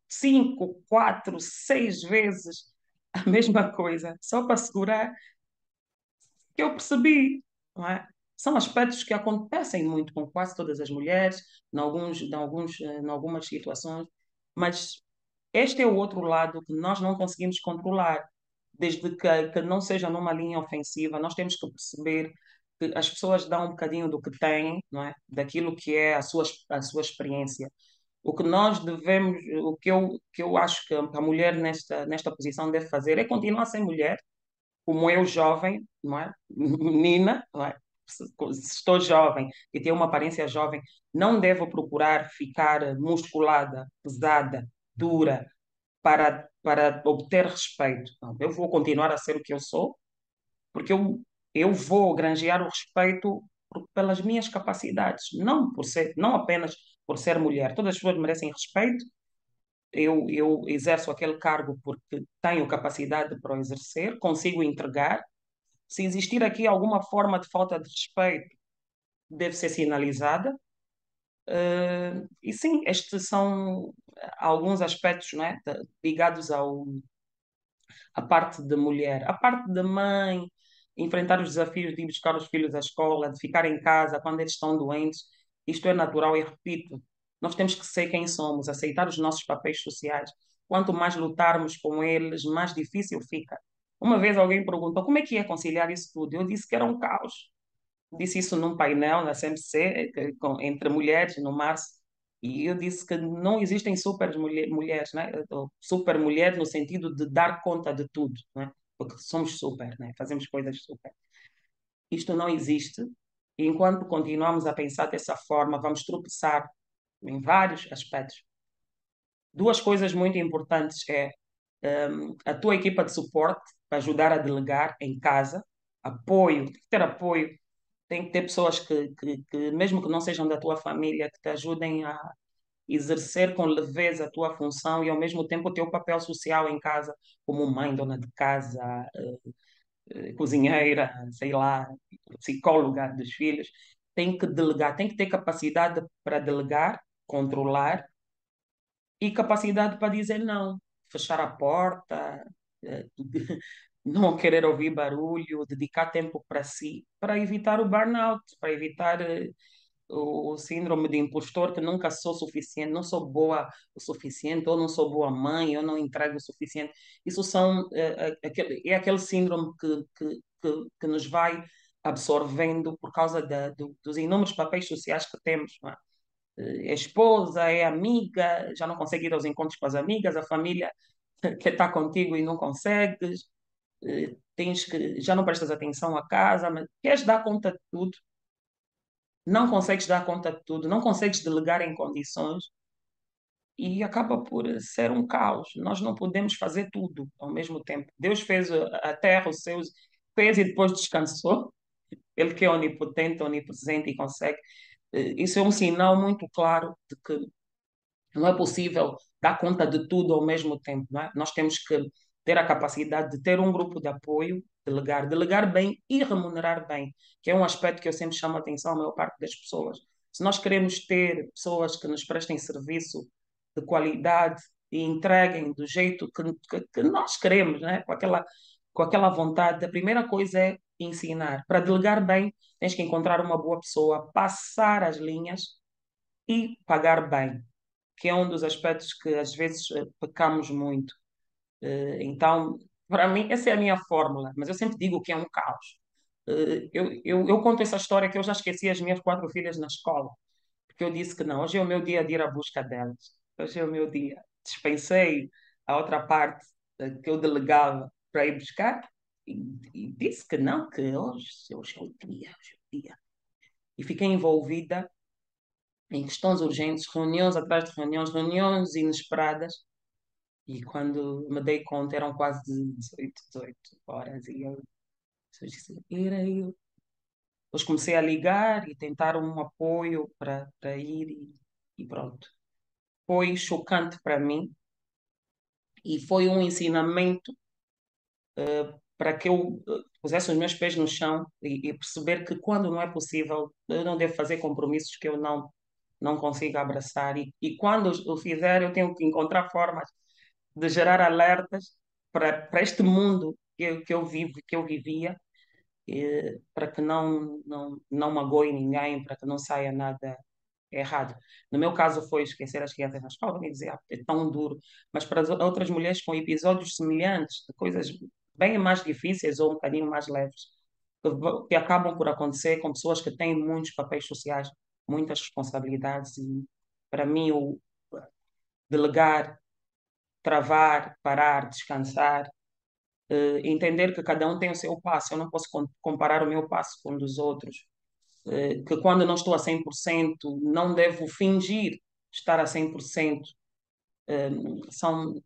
cinco, quatro, seis vezes a *laughs* mesma coisa, só para assegurar que eu percebi. Não é? São aspectos que acontecem muito com quase todas as mulheres, em, alguns, em, alguns, eh, em algumas situações, mas este é o outro lado que nós não conseguimos controlar. Desde que, que não seja numa linha ofensiva, nós temos que perceber que as pessoas dão um bocadinho do que têm, não é? daquilo que é a sua, a sua experiência. O que nós devemos, o que eu, que eu acho que a mulher nesta, nesta posição deve fazer é continuar a ser mulher, como eu, jovem, não é? menina, não é? se estou jovem e tenho uma aparência jovem, não devo procurar ficar musculada, pesada, dura, para, para obter respeito. Não, eu vou continuar a ser o que eu sou, porque eu, eu vou granjear o respeito por, pelas minhas capacidades, não por ser, não apenas por ser mulher. Todas as pessoas merecem respeito. Eu, eu exerço aquele cargo porque tenho capacidade para o exercer, consigo entregar, se existir aqui alguma forma de falta de respeito, deve ser sinalizada. Uh, e sim, estes são alguns aspectos né, ligados ao, à parte da mulher. A parte da mãe, enfrentar os desafios de ir buscar os filhos à escola, de ficar em casa quando eles estão doentes, isto é natural e repito, nós temos que ser quem somos, aceitar os nossos papéis sociais. Quanto mais lutarmos com eles, mais difícil fica. Uma vez alguém perguntou como é que ia conciliar isso tudo. Eu disse que era um caos. Disse isso num painel na CMC, entre mulheres, no março, e eu disse que não existem super mulheres, né? super mulher no sentido de dar conta de tudo, né? porque somos super, né? fazemos coisas super. Isto não existe, e enquanto continuamos a pensar dessa forma, vamos tropeçar em vários aspectos. Duas coisas muito importantes é um, a tua equipa de suporte para ajudar a delegar em casa, apoio, tem que ter apoio, tem que ter pessoas que, que, que, mesmo que não sejam da tua família, que te ajudem a exercer com leveza a tua função e ao mesmo tempo o teu papel social em casa, como mãe, dona de casa, uh, cozinheira, sei lá, psicóloga dos filhos, tem que delegar, tem que ter capacidade para delegar, controlar e capacidade para dizer não fechar a porta, eh, *laughs* não querer ouvir barulho, dedicar tempo para si, para evitar o burnout, para evitar eh, o síndrome de impostor que nunca sou suficiente, não sou boa o suficiente, ou não sou boa mãe, ou não entrego o suficiente. Isso são, é, é aquele síndrome que, que, que, que, nos vai absorvendo por causa da, do, dos inúmeros papéis sociais que temos. É? É esposa, é amiga, já não consegue ir aos encontros com as amigas, a família *laughs* que está contigo e não consegues, eh, tens que, já não prestas atenção à casa, mas queres dar conta de tudo, não consegues dar conta de tudo, não consegues delegar em condições e acaba por ser um caos. Nós não podemos fazer tudo ao mesmo tempo. Deus fez a terra, os seus, fez e depois descansou. *laughs* Ele que é onipotente, onipresente e consegue. Isso é um sinal muito claro de que não é possível dar conta de tudo ao mesmo tempo. Não é? Nós temos que ter a capacidade de ter um grupo de apoio, delegar, delegar bem e remunerar bem, que é um aspecto que eu sempre chamo a atenção à maior parte das pessoas. Se nós queremos ter pessoas que nos prestem serviço de qualidade e entreguem do jeito que, que, que nós queremos, né? com, aquela, com aquela vontade, a primeira coisa é ensinar. Para delegar bem, tens que encontrar uma boa pessoa, passar as linhas e pagar bem, que é um dos aspectos que às vezes eh, pecamos muito. Eh, então, para mim, essa é a minha fórmula, mas eu sempre digo que é um caos. Eh, eu, eu, eu conto essa história que eu já esqueci as minhas quatro filhas na escola, porque eu disse que não, hoje é o meu dia de ir à busca delas, hoje é o meu dia. Dispensei a outra parte que eu delegava para ir buscar e, e disse que não, que hoje, hoje o dia, hoje é o dia. E fiquei envolvida em questões urgentes, reuniões atrás de reuniões, reuniões inesperadas. E quando me dei conta, eram quase 18, 18 horas. E eu, eu disse, era eu. Depois comecei a ligar e tentar um apoio para ir e, e pronto. Foi chocante para mim e foi um ensinamento uh, para que eu uh, pusesse os meus pés no chão e, e, perceber que quando não é possível, eu não devo fazer compromissos que eu não não consigo abraçar. E, e quando o fizer, eu tenho que encontrar formas de gerar alertas para, para este mundo que eu, que eu vivo, que eu vivia, e, para que não, não, não magoe ninguém, para que não saia nada errado. No meu caso foi esquecer as crianças na escola e dizer, ah, é tão duro, mas para as outras mulheres com episódios semelhantes, de coisas bem mais difíceis ou um bocadinho mais leves, que, que acabam por acontecer com pessoas que têm muitos papéis sociais muitas responsabilidades e para mim o delegar, travar, parar, descansar, uh, entender que cada um tem o seu passo. Eu não posso comparar o meu passo com o dos outros. Uh, que quando não estou a 100%, não devo fingir estar a 100%. Uh, são,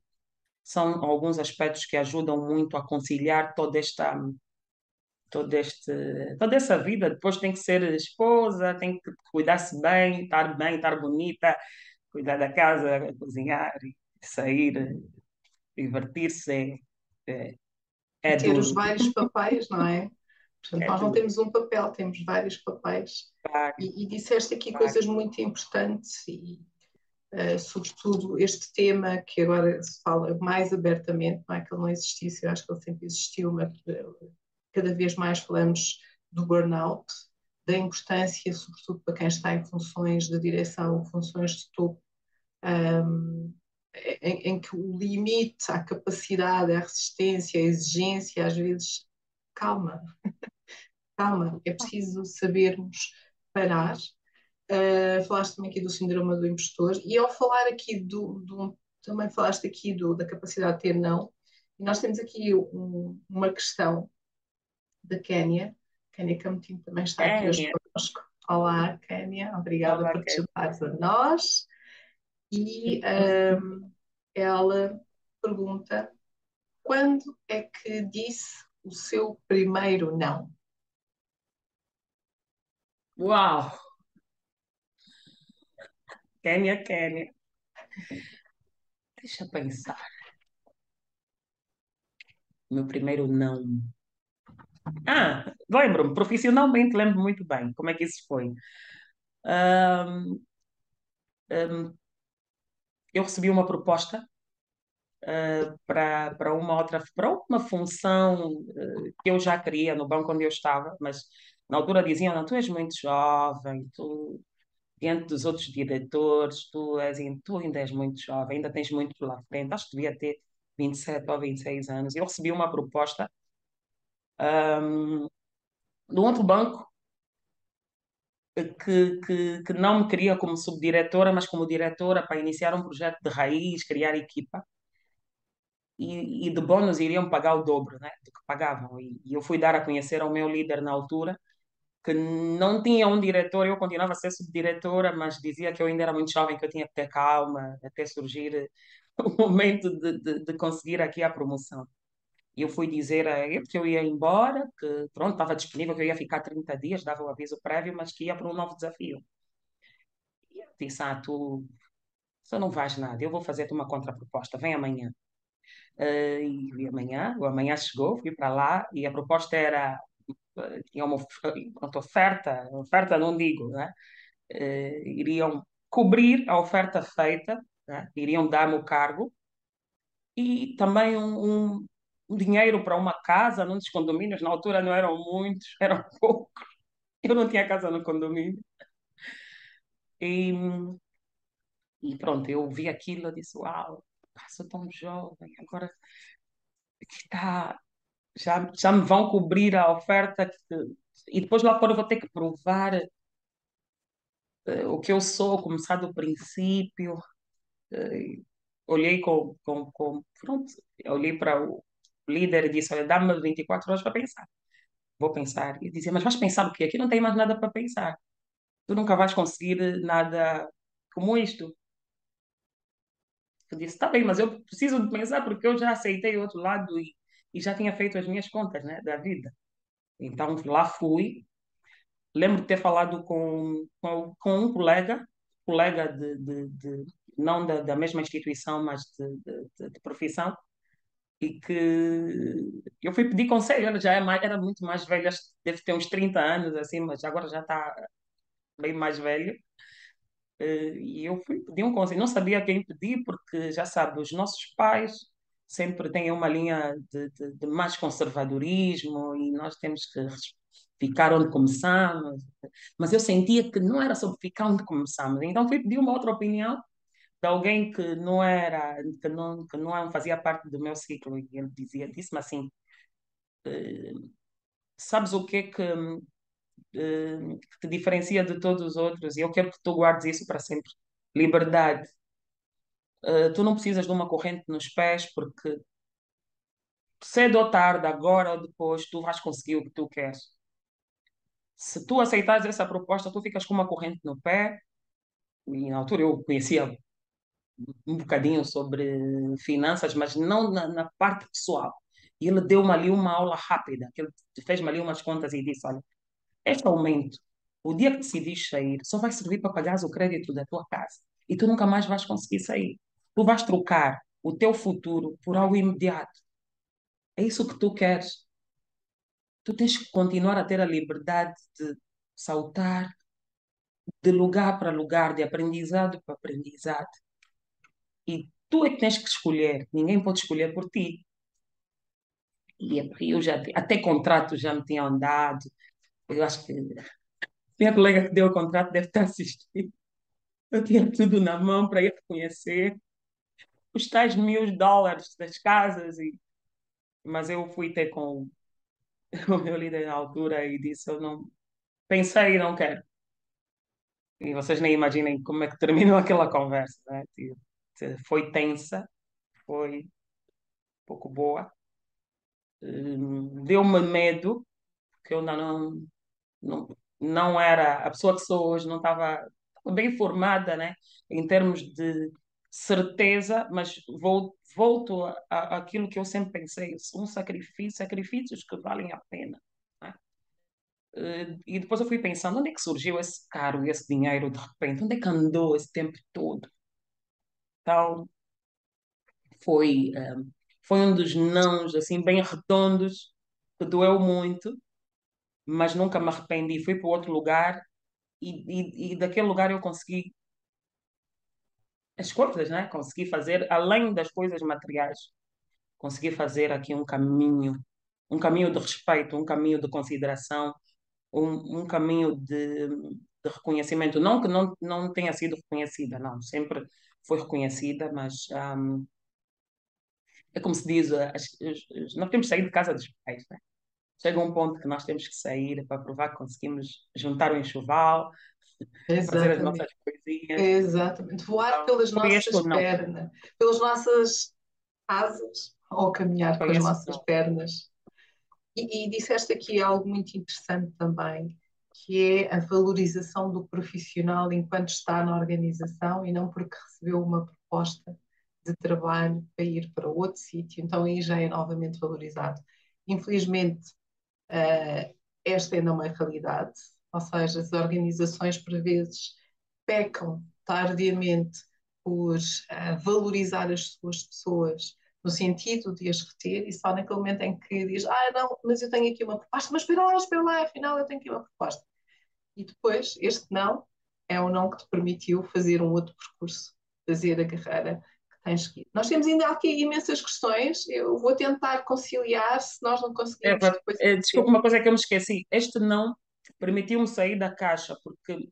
são alguns aspectos que ajudam muito a conciliar toda esta todo este, toda essa vida. Depois tem que ser esposa, tem que cuidar-se bem, estar bem, estar bonita, cuidar da casa, cozinhar, sair, divertir-se. É, é ter duro. os vários papéis, não é? Portanto, é nós não temos um papel, temos vários papéis. Claro. E, e, disseste aqui claro. coisas muito importantes e, uh, sobretudo, este tema que agora se fala mais abertamente, não é que ele não existisse, eu acho que ele sempre existiu, mas cada vez mais falamos do burnout, da importância, sobretudo para quem está em funções de direção, funções de topo, um, em, em, que o limite à capacidade, à resistência, à exigência, às vezes, calma, *laughs* calma, é preciso sabermos parar. Uh, falaste também aqui do síndrome do impostor, e ao falar aqui do, do também falaste aqui do, da capacidade de ter não, e nós temos aqui um, uma questão da Quénia. Quénia Camutim também está Quénia. aqui hoje conosco. Olá, Quénia, obrigada Olá, por te juntares a nós. E um, ela pergunta: quando é que disse o seu primeiro não? Uau! Quénia, Quénia. Deixa eu pensar. Meu primeiro não. Ah, lembro-me, profissionalmente lembro muito bem como é que isso foi. Um, um, eu recebi uma proposta uh, para, para uma outra, para uma função uh, que eu já queria no banco onde eu estava, mas na altura diziam, não, tu és muito jovem, tu, diante dos outros diretores, tu, és, tu ainda és muito jovem, ainda tens muito pela frente, acho que devia ter 27 ou 26 anos. Eu recebi uma proposta um, de um outro banco que, que, que não me queria como subdiretora, mas como diretora para iniciar um projeto de raiz, criar equipa. e, e de bônus iriam pagar o dobro né, do que pagavam. E, e eu fui dar a conhecer ao meu líder na altura que não tinha um diretor, eu continuava a ser subdiretora, mas dizia que eu ainda era muito jovem, que eu tinha que ter calma até surgir *laughs* o momento de, de, de conseguir aqui a promoção. E eu fui dizer a ele que eu ia embora, que pronto, estava disponível, que eu ia ficar 30 dias, dava o aviso prévio, mas que ia para um novo desafio. E ele disse, ah, tu só não vais nada, eu vou fazer-te uma contraproposta, vem amanhã. Uh, e amanhã, o amanhã chegou, fui para lá e a proposta era tinha uma oferta, oferta não digo, né? Uh, iriam cobrir a oferta feita, né? iriam dar-me o cargo e também um, um, um, dinheiro para uma casa num dos condomínios. Na altura não eram muitos, *laughs* eram poucos. Eu não tinha casa no condomínio. E, e pronto, eu vi aquilo e disse: Uau, sou tão jovem, agora está, já, já me vão cobrir a oferta que, e depois lá fora eu vou ter que provar uh, o que eu sou, começar do princípio. Uh, olhei com, com, com pronto, olhei para o líder e disse, olha, dá-me 24 horas para pensar. Vou pensar. E dizia, mas vais pensar o quê? Aqui não tem mais nada para pensar. Tu nunca vais conseguir nada como isto. Eu disse, está bem, mas eu preciso de pensar porque eu já aceitei outro lado e, e já tinha feito as minhas contas, né, da vida. Então, lá fui. Lembro de ter falado com, com, com um colega, colega de, de, de não da, da, mesma instituição, mas de, de, profissão, e que eu fui pedir conselho. Ela já é mais, era muito mais velha, deve ter uns 30 anos, assim, mas agora já está bem mais velho. Eh, e eu fui pedir um conselho. Não sabia quem pedir, porque já sabe, os nossos pais sempre têm uma linha de, de, de mais conservadorismo e nós temos que ficar onde começamos. Mas eu sentia que não era sobre ficar onde começamos. Então fui pedir uma outra opinião de alguém que não era, que não, que não fazia parte do meu ciclo. E ele dizia, disse-me assim, eh, sabes o que é que, eh, que te diferencia de todos os outros? E eu quero que tu guardes isso para sempre. Liberdade. Uh, tu não precisas de uma corrente nos pés, porque cedo ou tarde, agora ou depois, tu vais conseguir o que tu queres. Se tu aceitares essa proposta, tu ficas com uma corrente no pé. E na altura eu conhecia um bocadinho sobre finanças, mas não na, na parte pessoal. E ele deu-me ali uma aula rápida, que ele fez-me ali umas contas e disse: Olha, este aumento, o dia que decidis sair, só vai servir para pagar o crédito da tua casa. E tu nunca mais vais conseguir sair. Tu vais trocar o teu futuro por algo imediato. É isso que tu queres. Tu tens que continuar a ter a liberdade de saltar de lugar para lugar, de aprendizado para aprendizado. E tu é que tens que escolher, ninguém pode escolher por ti. E eu já até contrato já me tinham dado. Eu acho que *laughs* minha colega que deu o contrato deve estar assistindo. Eu tinha tudo na mão para ir reconhecer os tais mil dólares das casas. E... Mas eu fui ter com *laughs* o meu líder na altura e disse: Eu não pensei e não quero. E vocês nem imaginem como é que terminou *laughs* aquela conversa. Né? Tipo, foi tensa, foi um pouco boa. Hum, deu-me medo, porque eu ainda não, não, não era a pessoa que sou hoje, não estava bem formada né? em termos de certeza, mas vou, volto àquilo que eu sempre pensei, um sacrifício, sacrifícios que valem a pena. Né? Eh, e depois eu fui pensando, onde é que surgiu esse cargo, esse dinheiro de repente? Onde é que andou esse tempo todo? Então, foi, eh, foi um dos nãos, assim, bem redondos, que doeu muito, mas nunca me arrependi. Fui para outro lugar e, e, e daquele lugar eu consegui as coisas, né? Consegui fazer, além das coisas materiais, consegui fazer aqui um caminho, um caminho de respeito, um caminho de consideração, um, um caminho de, de reconhecimento. Não que não, não tenha sido reconhecida, não, sempre foi reconhecida, mas um, é como se diz, nós temos que sair de casa dos pais, né? Chega um ponto que nós temos que sair para provar que conseguimos juntar o enxoval, fazer as nossas coisinhas. Exatamente. Voar então, pelas nossas pernas, pelas nossas asas. ou caminhar com as nossas pernas. E, e disseste aqui algo muito interessante também, que é a valorização do profissional enquanto está na organização e não porque recebeu uma proposta de trabalho para ir para outro sítio, então aí já é novamente valorizado. Infelizmente, uh, esta ainda é uma realidade, ou seja, as organizações por vezes pecam tardiamente por uh, valorizar as suas pessoas no sentido de as reter e só naquele momento em que diz, ah não, mas eu tenho aqui uma proposta, mas espera lá, espera lá, afinal eu tenho aqui uma proposta. E depois, este não é o não que te permitiu fazer um outro percurso, fazer a carreira que tens que ir. Nós temos ainda aqui imensas questões, eu vou tentar conciliar, se nós não conseguirmos... É, depois... é, desculpa, uma coisa que eu me esqueci, este não permitiu-me sair da caixa, porque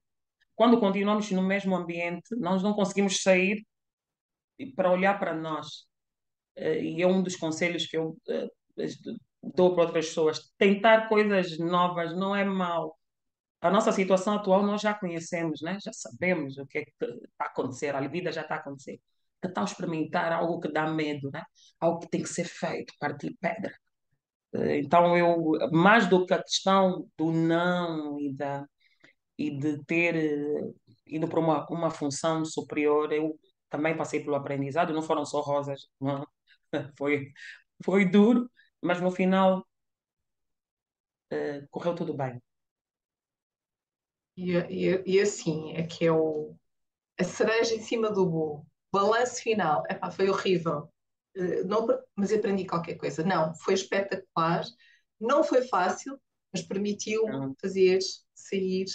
quando continuamos no mesmo ambiente, nós não conseguimos sair para olhar para nós. Eh, e é um dos conselhos que eu eh, dou para outras pessoas. Tentar coisas novas não é mal. A nossa situação atual nós já conhecemos, né? já sabemos o que é que está a acontecer, a vida já está a acontecer. Tentar experimentar algo que dá medo, né? algo que tem que ser feito, partir pedra. Eh, então, eu, mais do que a questão do não e, da, e de ter ido para uma, uma função superior, eu também passei pelo aprendizado, não foram só rosas, não. *laughs* foi, foi duro, mas no final uh, correu tudo bem. E, e, e, assim, é que é o, a cereja em cima do bolo. Balanço final. Epá, foi horrível. Uh, não, mas aprendi qualquer coisa. Não, foi espetacular. Não foi fácil, mas permitiu-me fazer, sair,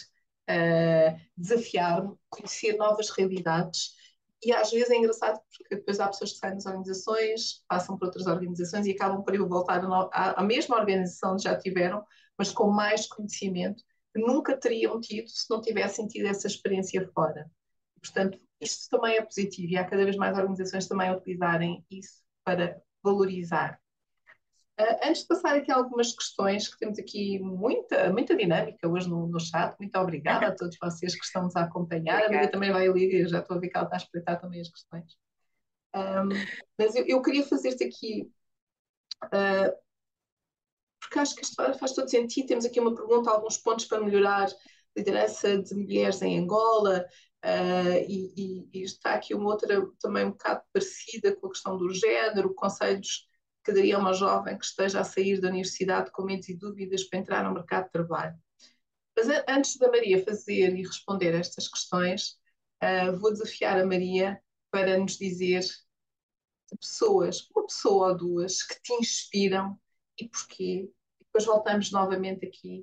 uh, desafiar-me, conhecer novas realidades e às vezes é engraçado porque depois há pessoas que saem das organizações, passam por outras organizações e acabam por voltar à, mesma organização que já tiveram, mas com mais conhecimento que nunca teriam tido se não tivessem tido essa experiência fora. Portanto, isto também é positivo e há cada vez mais organizações também a utilizarem isso para valorizar Uh, antes de passar aqui algumas questões, que temos aqui muita, muita dinâmica hoje no, no chat, muito obrigada a todos vocês que estão nos a acompanhar. Obrigada. A Maria também vai ali, eu já estou a ver que ela está a espreitar também as questões. Um, mas eu, eu, queria fazer-te aqui, uh, porque acho que isto faz todo sentido. Temos aqui uma pergunta, alguns pontos para melhorar a liderança de mulheres em Angola. Uh, e, e, está aqui uma outra também um bocado parecida com a questão do género, conselhos que daria a uma jovem que esteja a sair da universidade com medos e dúvidas para entrar no mercado de trabalho. Mas antes da Maria fazer e responder estas questões, uh, vou desafiar a Maria para nos dizer pessoas, uma pessoa ou duas, que te inspiram e porquê. E depois voltamos novamente aqui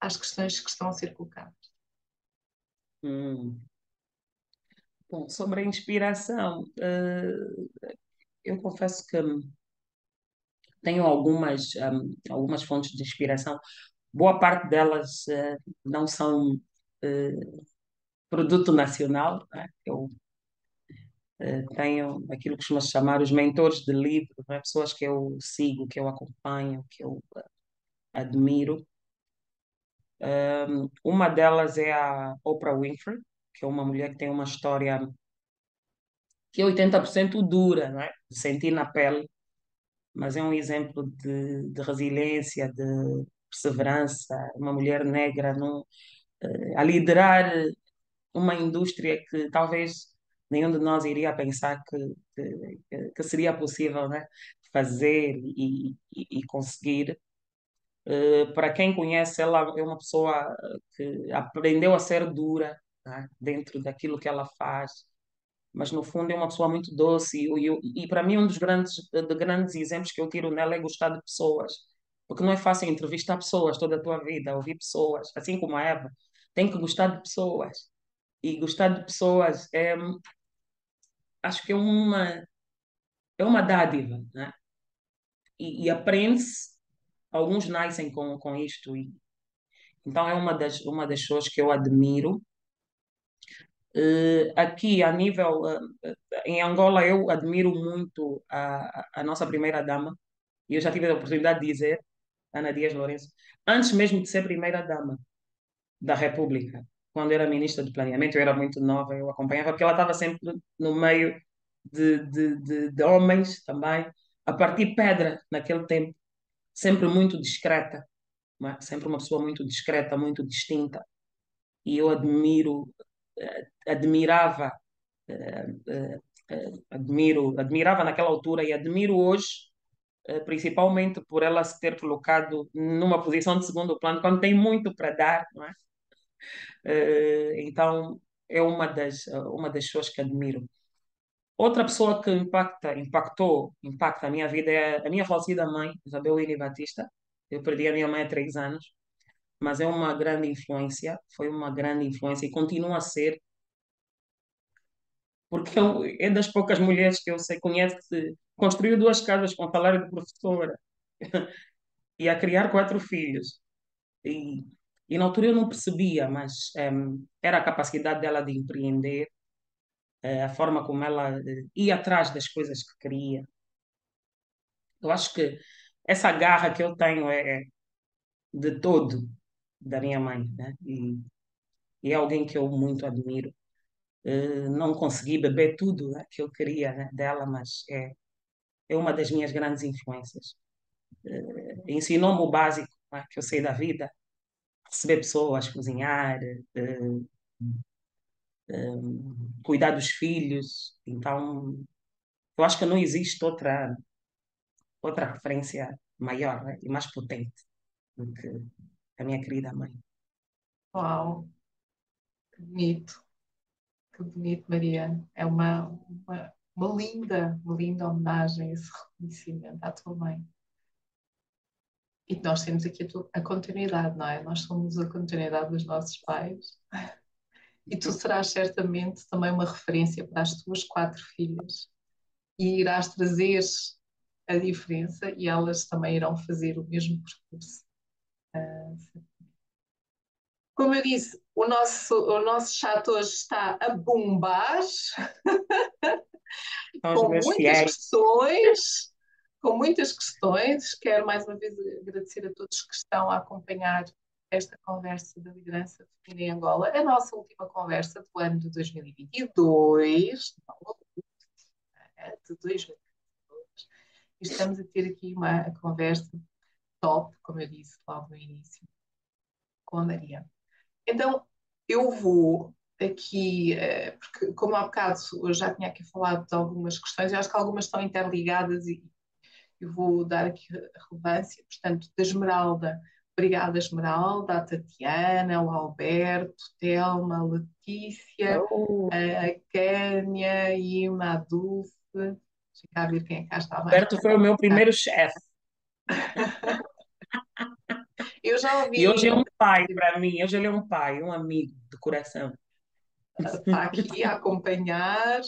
às questões que estão a ser colocadas. Hum. Bom, sobre a inspiração, uh, eu confesso que tenho algumas, um, algumas fontes de inspiração. Boa parte delas uh, não são produto nacional. Né? Eu tenho aquilo que costuma chamar os mentores de livro, né? pessoas que eu sigo, que eu acompanho, que eu admiro. Um, uma delas é a Oprah Winfrey, que é uma mulher que tem uma história que é 80% dura, né? sentir na pele mas é um exemplo de, de resiliência, de perseverança, uma mulher negra eh, a liderar uma indústria que talvez nenhum de nós iria pensar que, que, que seria possível né, fazer e, e, e conseguir. Uh, para quem conhece, ela é uma pessoa que aprendeu a ser dura né, dentro daquilo que ela faz, mas no fundo é uma pessoa muito doce e, e, e para mim um dos grandes, de grandes exemplos que eu tiro nela é gostar de pessoas, porque não é fácil entrevistar pessoas toda a tua vida, ouvir pessoas, assim como a Eva, tem que gostar de pessoas. E gostar de pessoas é acho que é uma é uma dádiva, né? E, e aprende-se, alguns nascem com, com isto e então é uma das uma das pessoas que eu admiro aqui, a nível. Uh, em Angola, eu admiro muito a, a nossa primeira-dama, e eu já tive a oportunidade de dizer, Ana Dias Lourenço, antes mesmo de ser primeira-dama da República, quando era ministra do Planeamento, eu era muito nova, eu acompanhava, porque ela estava sempre no meio de, de, de, de homens também, a partir pedra naquele tempo, sempre muito discreta, é? sempre uma pessoa muito discreta, muito distinta. E eu admiro, eh, admirava, eh, eh, admiro, admirava naquela altura e admiro hoje, principalmente por ela se ter colocado numa posição de segundo plano, quando tem muito para dar, não é? Então, é uma das, uma das pessoas que admiro. Outra pessoa que impacta, impactou, impacta a minha vida é a minha falecida mãe, Isabel Winnie Batista. Eu perdi a minha mãe há três anos, mas é uma grande influência, foi uma grande influência e continua a ser, porque é das poucas mulheres que eu sei, conhece, que construiu duas casas com salário de professora *laughs* e a criar quatro filhos. E, e na altura eu não percebia, mas um, ehm, era a capacidade dela de empreender, a forma como ela eh, ia atrás das coisas que queria. Eu acho que essa garra que eu tenho é, é de todo da minha mãe, né? E, e é alguém que eu muito admiro. Uh, não consegui beber tudo né, que eu queria né, dela, mas é, é uma das minhas grandes influências. Uh, Ensinou-me o básico né, que eu sei da vida, receber pessoas, cozinhar, uh, cuidar dos filhos. Então, eu acho que não existe outra, outra referência maior né, e mais potente do que a minha querida mãe. Uau, que bonito, que bonito, Maria. É uma, uma, uma linda, uma linda homenagem, esse reconhecimento à tua mãe. E nós temos aqui a, a continuidade, não é? Nós somos a continuidade dos nossos pais. E tu serás certamente também uma referência para as tuas quatro filhas. E irás trazer a diferença e elas também irão fazer o mesmo percurso. Como eu disse, o nosso, o nosso chat hoje está a bombar, com muitas fiéis. questões, com muitas questões. Quero mais uma vez agradecer a todos que estão a acompanhar esta conversa da liderança feminina em Angola, a nossa última conversa do ano de 2022, é, de 2022. E estamos a ter aqui uma conversa top, como eu disse logo no início, com a Maria. Então, eu vou aqui, eh, porque como há bocado eu já tinha aqui falado de algumas questões, eu acho que algumas estão interligadas e eu vou dar aqui relevância, portanto, da Esmeralda Obrigada, Esmeralda, a Tatiana, o Alberto, Telma, a Letícia, oh. a Cânia, Ima, a Dulce. Deixa cá ver quem é que cá está. Alberto foi o meu primeiro chefe. *laughs* Eu já ouvi. E hoje é um pai para mim, hoje ele é um pai, um amigo de coração. Está aqui a acompanhar.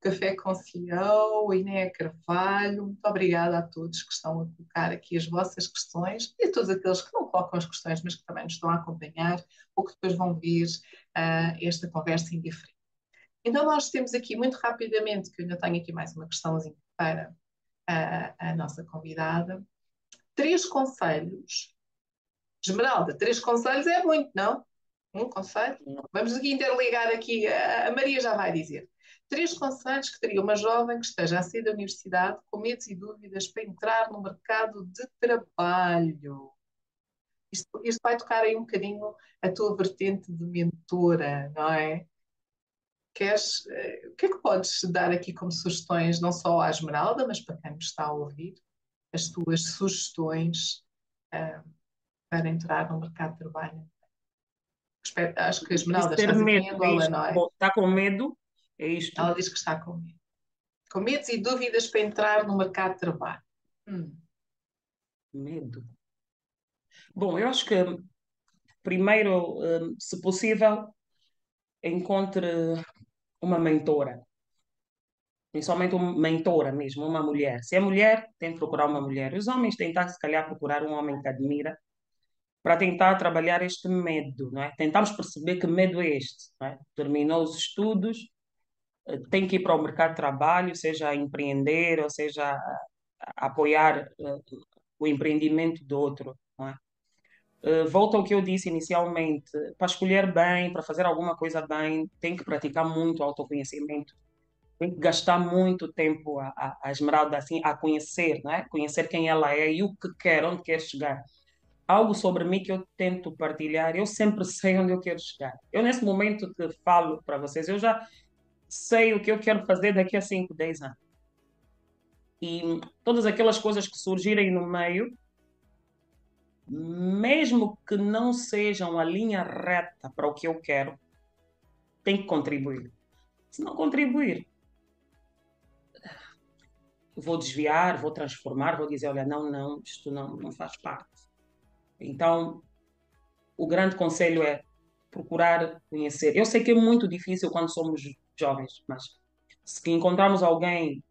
Café com CEO, Iné Carvalho, muito obrigada a todos que estão a colocar aqui as vossas questões e a todos aqueles que não colocam as questões, mas que também nos estão a acompanhar ou que depois vão vir uh, esta conversa indiferente. Então, nós temos aqui muito rapidamente, que eu ainda tenho aqui mais uma questãozinha para a, a nossa convidada, três conselhos. Esmeralda, três conselhos é muito, não? Um conselho? Vamos aqui interligar aqui, a Maria já vai dizer. Três conselhos que teria uma jovem que esteja a sair da universidade com medos e dúvidas para entrar no mercado de trabalho. Isto, isto vai tocar aí um bocadinho a tua vertente de mentora, não é? Queres, uh, o que é que podes dar aqui como sugestões, não só à Esmeralda, mas para quem nos está a ouvir, as tuas sugestões uh, para entrar no mercado de trabalho? Espero, acho que a Esmeralda está medo, em Angola, não é? Está com medo é isto. Ela diz que está com medo. Com medos e dúvidas para entrar no mercado de trabalho. Hum. Medo. Bom, eu acho que primeiro, hum, se possível, encontre uma mentora. Principalmente uma mentora mesmo, uma mulher. Se é mulher, tem que procurar uma mulher. Os homens tentar, se calhar, procurar um homem que admira para tentar trabalhar este medo, não é? Tentamos perceber que medo é este, é? Terminou os estudos, tem que ir para o mercado de trabalho, seja a empreender, ou seja apoiar uh, o empreendimento do outro. Não é? Uh, volta ao que eu disse inicialmente, para escolher bem, para fazer alguma coisa bem, tem que praticar muito autoconhecimento. Tem que gastar muito tempo a, a, a Esmeralda assim a conhecer, né? Conhecer quem ela é e o que quer, onde quer chegar. Algo sobre mim que eu tento partilhar, eu sempre sei onde eu quero chegar. Eu nesse momento que falo para vocês, eu já sei o que eu quero fazer daqui a 5, 10 anos. E todas aquelas coisas que surgirem no meio, mesmo que não sejam a linha reta para o que eu quero, tem que contribuir. Se não contribuir, vou desviar, vou transformar, vou dizer, olha, não, não, isto não, não faz parte. Então, o grande conselho é procurar conhecer. Eu sei que é muito difícil quando somos jovens, mas se encontrarmos alguém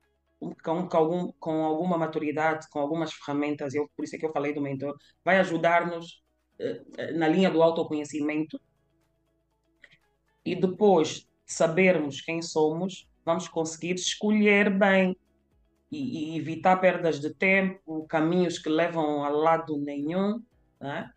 com, com, algum, com alguma maturidade, com algumas ferramentas, eu, por isso é que eu falei do mentor, vai ajudar-nos uh, na linha do autoconhecimento e depois de sabermos quem somos, vamos conseguir escolher bem e, e evitar perdas de tempo, caminhos que levam a lado nenhum, né?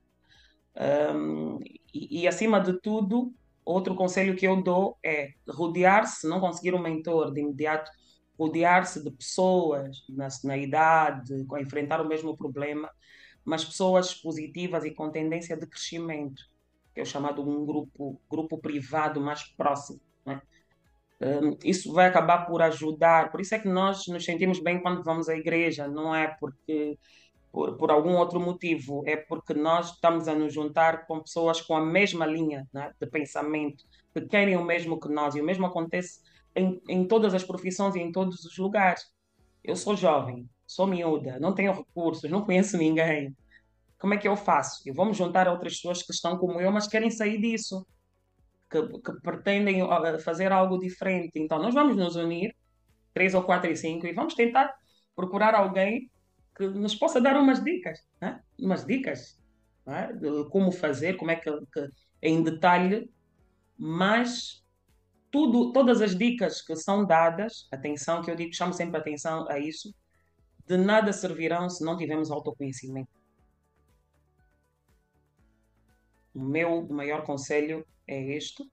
Um, e, e, acima de tudo, outro conselho que eu dou é rodear-se, não conseguir um mentor de imediato, rodear-se de pessoas na, na idade, a enfrentar o mesmo problema, mas pessoas positivas e com tendência de crescimento, que é o chamado um grupo, grupo privado mais próximo. Né? Um, isso vai acabar por ajudar, por isso é que nós nos sentimos bem quando vamos à igreja, não é porque por, por algum outro motivo, é porque nós estamos a nos juntar com pessoas com a mesma linha né, de pensamento, que querem o mesmo que nós, e o mesmo acontece em, em todas as profissões e em todos os lugares. Eu sou jovem, sou miúda, não tenho recursos, não conheço ninguém. Como é que eu faço? Eu vou me juntar a outras pessoas que estão como eu, mas querem sair disso, que, que pretendem fazer algo diferente. Então, nós vamos nos unir, três ou quatro e cinco, e vamos tentar procurar alguém que nos possa dar umas dicas, né? umas dicas né? de como fazer, como é que, que em detalhe, mas tudo, todas as dicas que são dadas, atenção, que eu digo, chamo sempre atenção a isso, de nada servirão se não tivermos autoconhecimento. O meu maior conselho é este.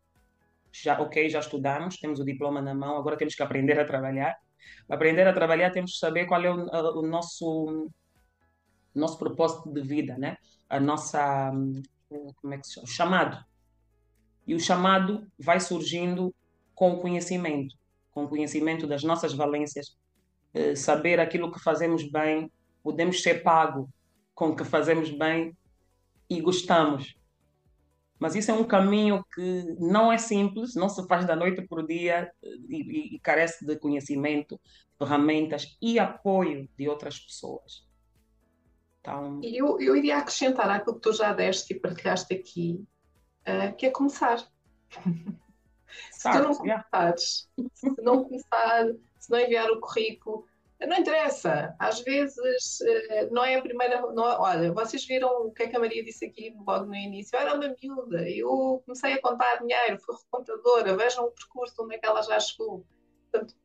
Já, ok, já estudamos, temos o diploma na mão, agora temos que aprender a trabalhar para aprender a trabalhar, temos que saber qual é o, o nosso, nosso propósito de vida, né? A nossa, como é que se chama? O chamado. E o chamado vai surgindo com o conhecimento, com o conhecimento das nossas valências, eh, saber aquilo que fazemos bem, podemos ser pago com o que fazemos bem e gostamos. Mas isso é um caminho que não é simples, não se faz da noite para o dia e, e, carece de conhecimento, ferramentas e apoio de outras pessoas. Então... Eu, eu iria acrescentar aquilo que tu já deste e partilhaste aqui, uh, que é começar. *laughs* se tu não começares, se não começar, se não enviar o currículo, não interessa, às vezes eh, não é a primeira. Não, olha, vocês viram o que é que a Maria disse aqui logo no início? Eu era uma miúda, eu comecei a contar dinheiro, fui recontadora, vejam o percurso onde é que ela já chegou. Portanto,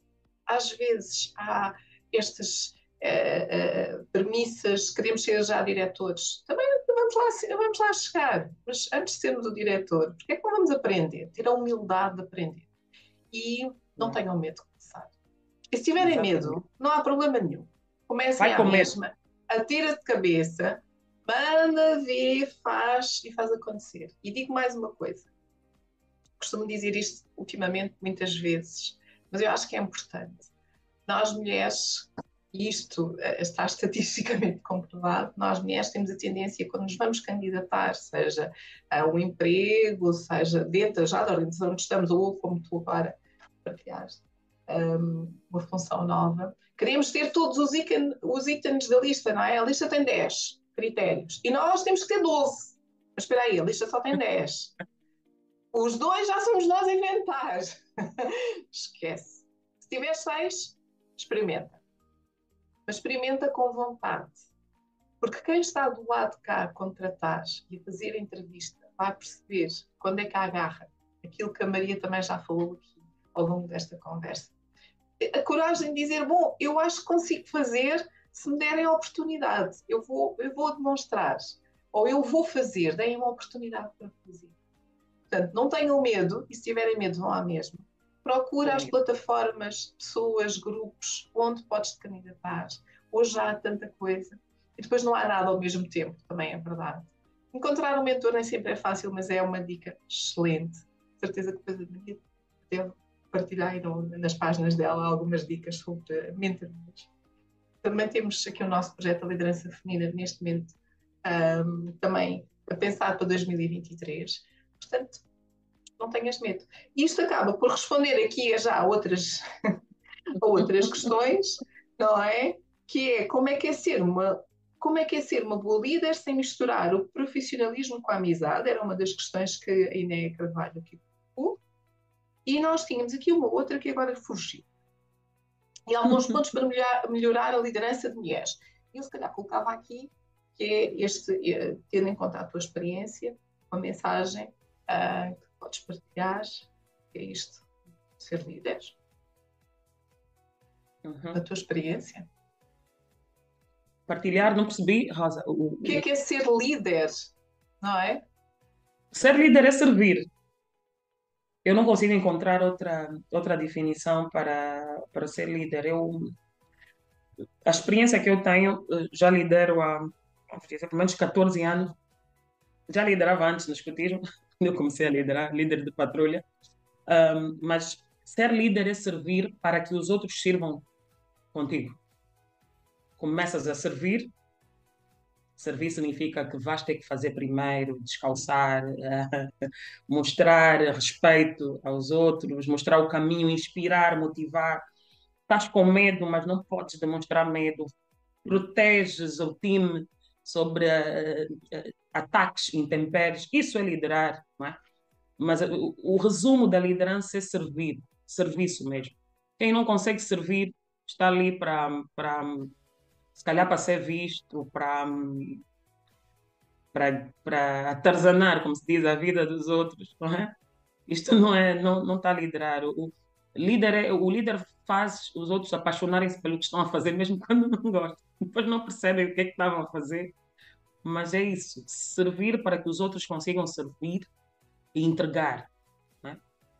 às vezes há estas uh, uh, premissas, queremos ser já diretores. Também vamos lá, vamos lá chegar, mas antes de sermos o diretor, porque é que não vamos aprender? Ter a humildade de aprender. E não tenham medo e se tiverem medo, não há problema nenhum. Comecem a mesma, atira de cabeça, manda, vê, faz e faz acontecer. E digo mais uma coisa. Costumo dizer isto ultimamente muitas vezes, mas eu acho que é importante. Nós mulheres, e isto eh, está *laughs* estatisticamente comprovado, nós mulheres temos a tendência, quando nos vamos candidatar, seja a um emprego, seja dentro já da organização onde estamos, ou como tu agora partilhaste, um, uma função nova, queremos ter todos os, ícone, os da lista, não é? A lista tem 10 critérios e nós temos que ter 12. Mas espera aí, a lista só tem 10. Os dois já somos nós a inventar. *laughs* Esquece. Se tiver 6, experimenta. Mas experimenta com vontade. Porque quem está do lado de cá a contratar e a fazer a entrevista vai perceber quando é que agarra aquilo que a Maria também já falou aqui ao longo desta conversa a coragem de dizer, bom, eu acho que consigo fazer se me derem a oportunidade. Eu vou, eu vou demonstrar. Ou eu vou fazer, deem uma oportunidade para fazer. Portanto, não tenham medo, e se tiverem medo, vão à mesma. Procura as plataformas, pessoas, grupos, onde podes te candidatar. Hoje há tanta coisa. E depois não há nada ao mesmo tempo, também é verdade. Encontrar um mentor nem sempre é fácil, mas é uma dica excelente. Certeza que depois a Maria deve partilhar nas páginas dela algumas dicas sobre mentorias. Também temos aqui o nosso projeto A Liderança Feminina, neste momento, um, também a pensar para 2023. Portanto, não tenhas medo. E isto acaba por responder aqui a já outras, *laughs* a outras questões, não é? Que é como é que é ser uma como é que é ser uma boa líder sem misturar o profissionalismo com a amizade? Era uma das questões que a Inéia Carvalho aqui. E nós tínhamos aqui uma outra que agora fugiu. E alguns pontos para melhorar, melhorar, a liderança de mulheres. Eu, se calhar, colocava aqui que é este, eh, tendo em conta a tua experiência, uma mensagem uh, que podes partilhar, que é isto, ser líder. Uhum. A tua experiência partilhar, não percebi, Rosa. O, que é que é ser líder, não é? Ser líder é servir. Eu não consigo encontrar outra, outra definição para, para ser líder. Eu, a experiência que eu tenho, eh, já lidero há pelo menos 14 anos. Já liderava antes no escutismo, *laughs* quando eu comecei a liderar, líder de patrulha. Um, mas ser líder é servir para que os outros sirvam contigo começas a servir. Servir significa que vais ter que fazer primeiro, descalçar, *laughs* mostrar respeito aos outros, mostrar o caminho, inspirar, motivar. Estás com medo, mas não podes demonstrar medo. Proteges o time sobre uh, ataques intempéries. Isso é liderar, não é? Mas o, o resumo da liderança é servir, serviço mesmo. Quem não consegue servir está ali para se calhar para ser visto, para, para, para atarzanar, como se diz, a vida dos outros, não é? Isto não é, não, não está a liderar. O, líder é, o líder faz os outros apaixonarem-se pelo que estão a fazer, mesmo *laughs* quando não gostam. Depois não percebem o que é que estavam a fazer. Mas é isso, servir para que os outros consigam servir e entregar. É?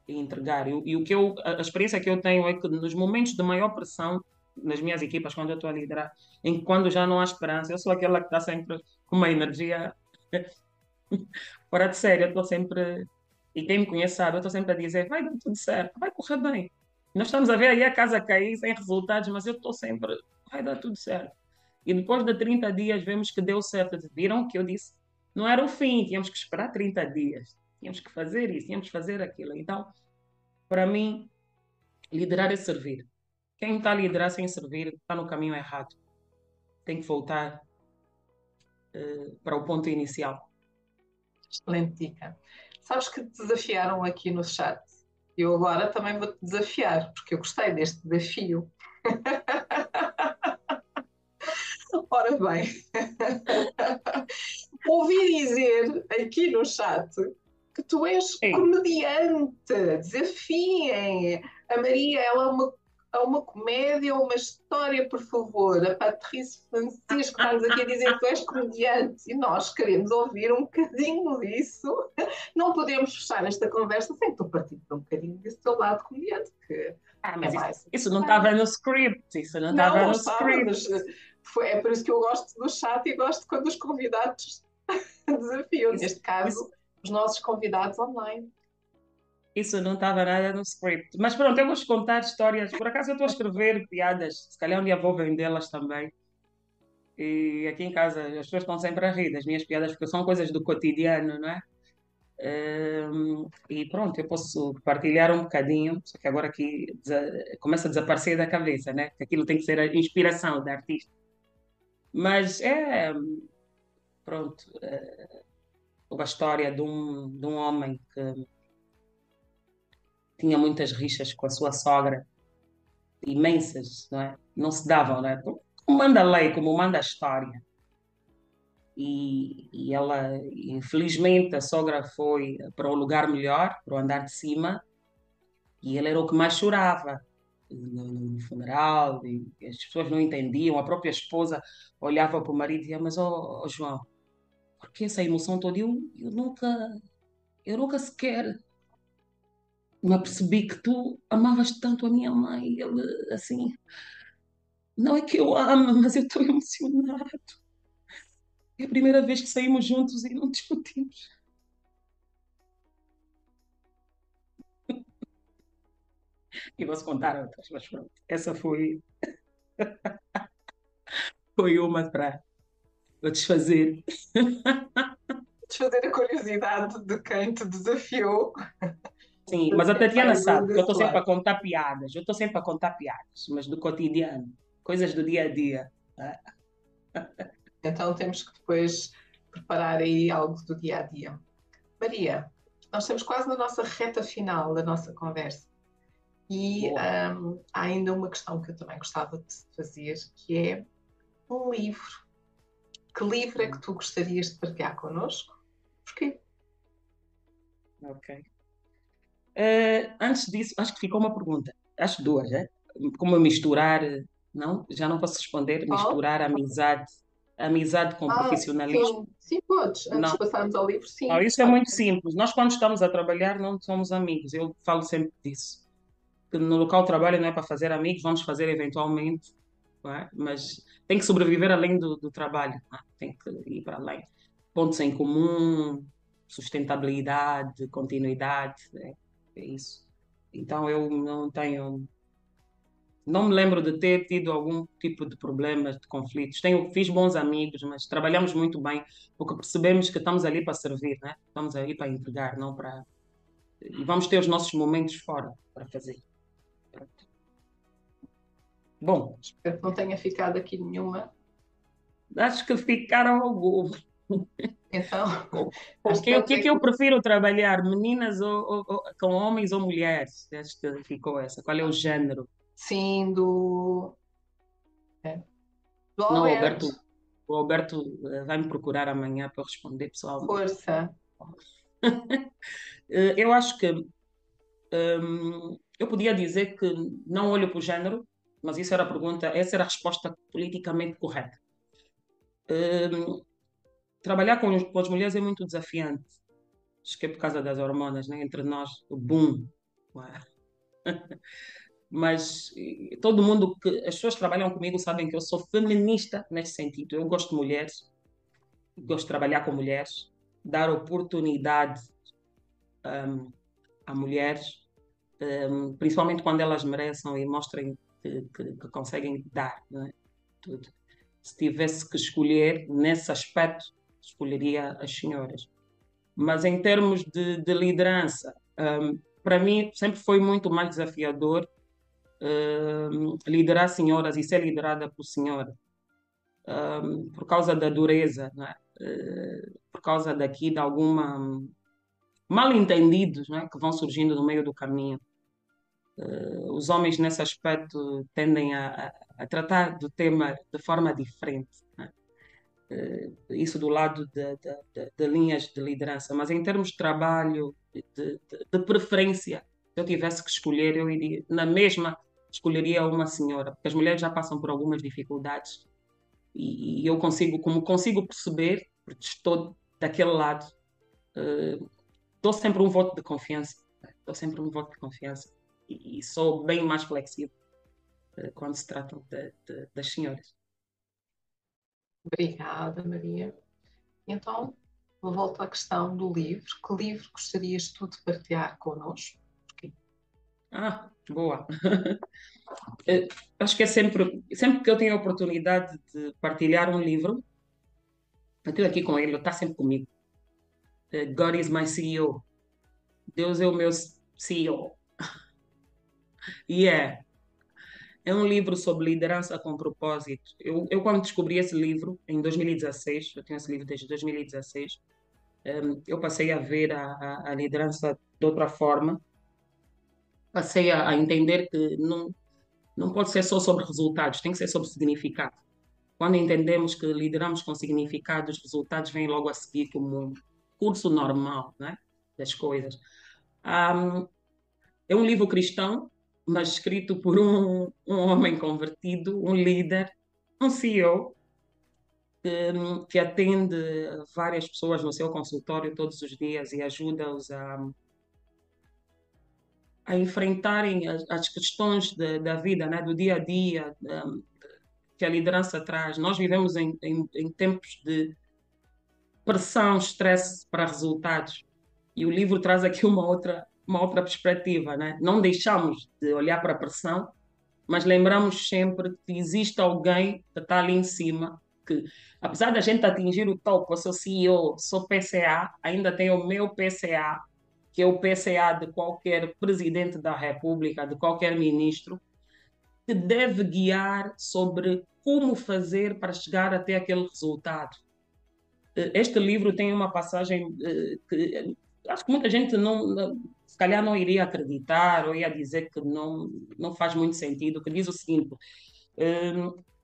E entregar. E, e, o que eu, a experiência que eu tenho é que nos momentos de maior pressão, nas minhas equipas, quando eu estou a liderar, em quando já não há esperança, eu sou aquela que está sempre com uma energia *laughs* fora de sério, eu estou sempre, e quem me conhece sabe, eu estou sempre a dizer, vai dar tudo certo, vai correr bem. Nós estamos a ver aí a casa cair sem resultados, mas eu estou sempre, vai dar tudo certo. E depois de 30 dias vemos que deu certo. Viram que eu disse? Não era o fim, tínhamos que esperar 30 dias. Tínhamos que fazer isso, tínhamos que fazer aquilo. Então, para mim, liderar é servir. Quem está a liderar sem servir está no caminho errado. Tem que voltar uh, para o ponto inicial. Excelente dica. Sabes que te desafiaram aqui no chat. Eu agora também vou te desafiar, porque eu gostei deste desafio. *laughs* Ora bem, *laughs* ouvi dizer aqui no chat que tu és Sim. comediante. Desafiem. A Maria, ela é uma a uma comédia ou uma história, por favor. A Patrícia Francisco está-nos aqui a dizer que tu és comediante e nós queremos ouvir um bocadinho disso. Não podemos fechar esta conversa sem tu partir um bocadinho desse teu lado comediante. Que ah, mas é isso, isso, não estava no script, isso não estava no script. Foi, é por isso que eu gosto do chat e gosto quando os convidados *laughs* desafiam. Neste caso, os nossos convidados online. Isso não estava nada no script. Mas pronto, eu vou-vos contar histórias. Por acaso eu estou a escrever piadas, se calhar um dia vou vendê-las também. E aqui em casa as pessoas estão sempre a rir das minhas piadas, porque são coisas do cotidiano, não é? Um, e pronto, eu posso partilhar um bocadinho, só que agora aqui começa a desaparecer da cabeça, né? Que aquilo tem que ser a inspiração da artista. Mas é. Pronto. É, história de um, de um homem que tinha muitas rixas com a sua sogra, imensas, não é? Não se davam, não é? Como manda a lei, como manda a história. E, e ela, infelizmente, a sogra foi para um lugar melhor, para o andar de cima, e ele era o que mais chorava no, no funeral, as pessoas não entendiam, a própria esposa olhava para o marido e dizia, mas, oh, oh João, por que essa emoção toda? Eu, eu nunca, eu nunca sequer me apercebi que tu amavas tanto a minha mãe. Ele, assim, não é que eu amo, mas eu estou *laughs* emocionado. É a primeira vez que saímos juntos e não discutimos. *laughs* E vou contar outras, mas pronto. Essa foi. *laughs* foi uma para desfazer. Desfazer a curiosidade de quem te desafiou. Sim, mas a Tatiana sabe que eu estou sempre a contar piadas. Eu estou sempre a contar piadas, mas do cotidiano, coisas do dia a dia. *laughs* Então temos que depois preparar aí algo do dia a dia. Maria, nós estamos quase na nossa reta final da nossa conversa. E um, há ainda uma questão que eu também gostava de fazer, que é um livro. Que livro é que tu gostarias de partilhar connosco? Porquê? Ok. Uh, antes disso, acho que ficou uma pergunta. Acho duas, é? Como misturar, não? Já não posso responder, misturar oh. amizade, amizade com ah, profissionalismo. Sim, sim podes. Antes não. de passarmos ao livro, sim. Não, isso é muito simples. Nós, quando estamos a trabalhar, não somos amigos. Eu falo sempre disso que no local de trabalho não é para fazer amigos, vamos fazer eventualmente, é? mas tem que sobreviver além do, do trabalho, é? tem que ir para além. Pontos em comum, sustentabilidade, continuidade, é, é isso. Então eu não tenho não me lembro de ter tido algum tipo de problemas, de conflitos. Tenho, fiz bons amigos, mas trabalhamos muito bem, porque percebemos que estamos ali para servir, né? estamos ali para entregar, não para. E vamos ter os nossos momentos fora para fazer. Bom. Espero que não tenha ficado aqui nenhuma. Acho que ficaram algumas. Então, Porque, o que é que eu prefiro trabalhar? Meninas ou, ou, ou, com homens ou mulheres? Acho que ficou essa. Qual é o género? Sim, do. É. do Não, Alberto. O Alberto eh, vai me procurar amanhã para responder pessoalmente. Força. *laughs* Eh, eu acho que um, eu podia dizer que não olho para o género, mas isso era a pergunta, essa era a resposta politicamente correta. Um, trabalhar com, com, as mulheres é muito desafiante. Acho que é por causa das hormonas, né? entre nós, o boom. *laughs* mas todo mundo que as pessoas que trabalham comigo sabem que eu sou feminista nesse sentido. Eu gosto de mulheres, gosto de trabalhar com mulheres, dar oportunidade um, a mulheres um, principalmente quando elas mereçam e mostrem que, que, que conseguem dar é? tudo. Se tivesse que escolher nesse aspecto, escolheria as senhoras. Mas em termos de, de liderança, um, para mim sempre foi muito mais desafiador um, liderar senhoras e ser liderada por senhora, por causa da dureza, é? uh, por causa daqui de alguma mal entendidos é? que vão surgindo no meio do caminho. Uh, os homens, nesse aspecto, tendem a, a, a, tratar do tema de forma diferente. Uh, isso do lado de, de, de, linhas de liderança. Mas em termos de trabalho, de, de, preferência, se eu tivesse que escolher, eu iria, na mesma, escolheria uma senhora, porque as mulheres já passam por algumas dificuldades. E, e eu consigo, como consigo perceber, porque estou daquele lado, uh, dou sempre um voto de confiança. Dou sempre um voto de confiança e, sou bem mais flexível uh, quando se trata das senhoras. Obrigada, Maria. Então, volto à questão do livro. Que livro gostarias tu de partilhar connosco? Porquê? Ah, boa. *laughs* Eh, acho que é sempre, sempre que eu tenho a oportunidade de partilhar um livro, eu estou aqui com ele, está sempre comigo. Eh, God is my CEO. Deus é o meu CEO. *laughs* E é. É um livro sobre liderança com propósito. Eu, eu quando descobri esse livro, em 2016, eu tenho esse livro desde 2016, um, eu passei a ver a, a, a, liderança de outra forma. Passei a, a entender que não, não pode ser só sobre resultados, tem que ser sobre significado. Quando entendemos que lideramos com significado, os resultados vêm logo a seguir como um curso normal né, das coisas. Um, é um livro cristão, mas escrito por um, um homem convertido, um líder, um CEO, que, que atende várias pessoas no seu consultório todos os dias e ajuda-os a, a enfrentarem as, as questões de, da vida, né, do dia a dia, um, que a liderança traz. Nós vivemos em, em, em tempos de pressão, estresse para resultados. E o livro traz aqui uma outra, uma outra perspectiva. Né? Não deixamos de olhar para a pressão, mas lembramos sempre que existe alguém que está ali em cima, que apesar da gente atingir o topo, eu sou CEO, sou PCA, ainda tenho o meu PCA, que é o PCA de qualquer presidente da República, de qualquer ministro, que deve guiar sobre como fazer para chegar até aquele resultado. Eh, este livro tem uma passagem eh, que eh, acho que muita gente não, se calhar não iria acreditar ou ia dizer que não, não faz muito sentido, que diz o seguinte,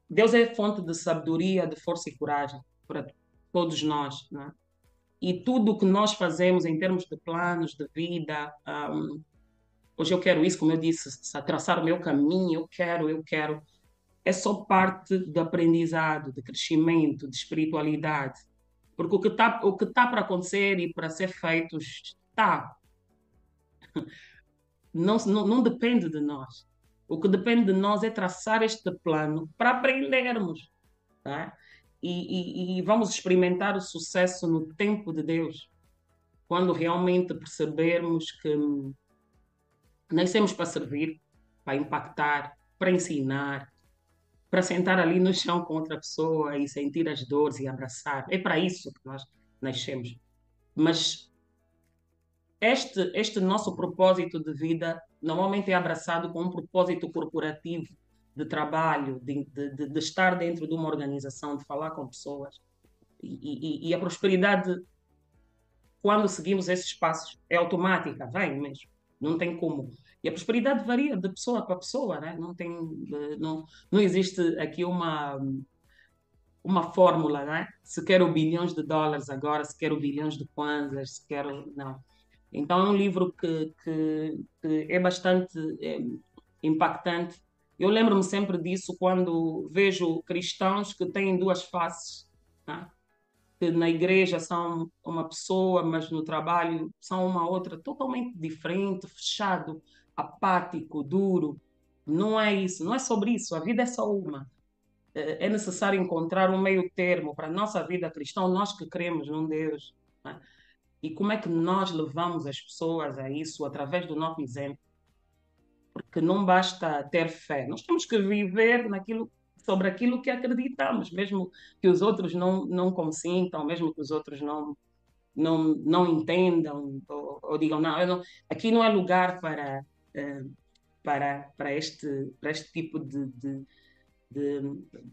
Deus é fonte de sabedoria, de força e coragem para todos nós, né? e tudo o que nós fazemos em termos de planos de vida, um, hoje eu quero isso, como eu disse, traçar o meu caminho, eu quero, eu quero, é só parte do aprendizado, de crescimento, de espiritualidade. Porque o que está tá para acontecer e para ser feito está. *laughs* Não, não, não depende de nós. O que depende de nós é traçar este plano para aprendermos. Tá? e, e, e vamos experimentar o sucesso no tempo de Deus, quando realmente percebermos que nascemos para servir, para impactar, para ensinar, para sentar ali no chão com outra pessoa e sentir as dores e abraçar. É para isso que nós nascemos. Mas este, este nosso propósito de vida normalmente é abraçado com um propósito corporativo de trabalho, de, de, de, estar dentro de uma organização, de falar com pessoas. E, e, e, a prosperidade, quando seguimos esses passos, é automática, vem mesmo, não tem como. E a prosperidade varia de pessoa para pessoa, né? não, tem, não, não existe aqui uma, uma fórmula, né? se quero bilhões de dólares agora, se quero bilhões de kwanzas, se quero. Não. Então é um livro que, que, que é bastante é, impactante eu lembro-me sempre disso quando vejo cristãos que têm duas faces, né? que na igreja são uma pessoa, mas no trabalho são uma outra totalmente diferente, fechado, apático, duro. Não é isso, não é sobre isso, a vida é só uma. É, é necessário encontrar um meio termo para a nossa vida cristã, nós que cremos num Deus. Né? E como é que nós levamos as pessoas a isso através do nosso exemplo? porque não basta ter fé, nós temos que viver naquilo sobre aquilo que acreditamos, mesmo que os outros não não consintam, mesmo que os outros não não não entendam ou, ou digam não, não, aqui não é lugar para uh, para para este para este tipo de, de, de,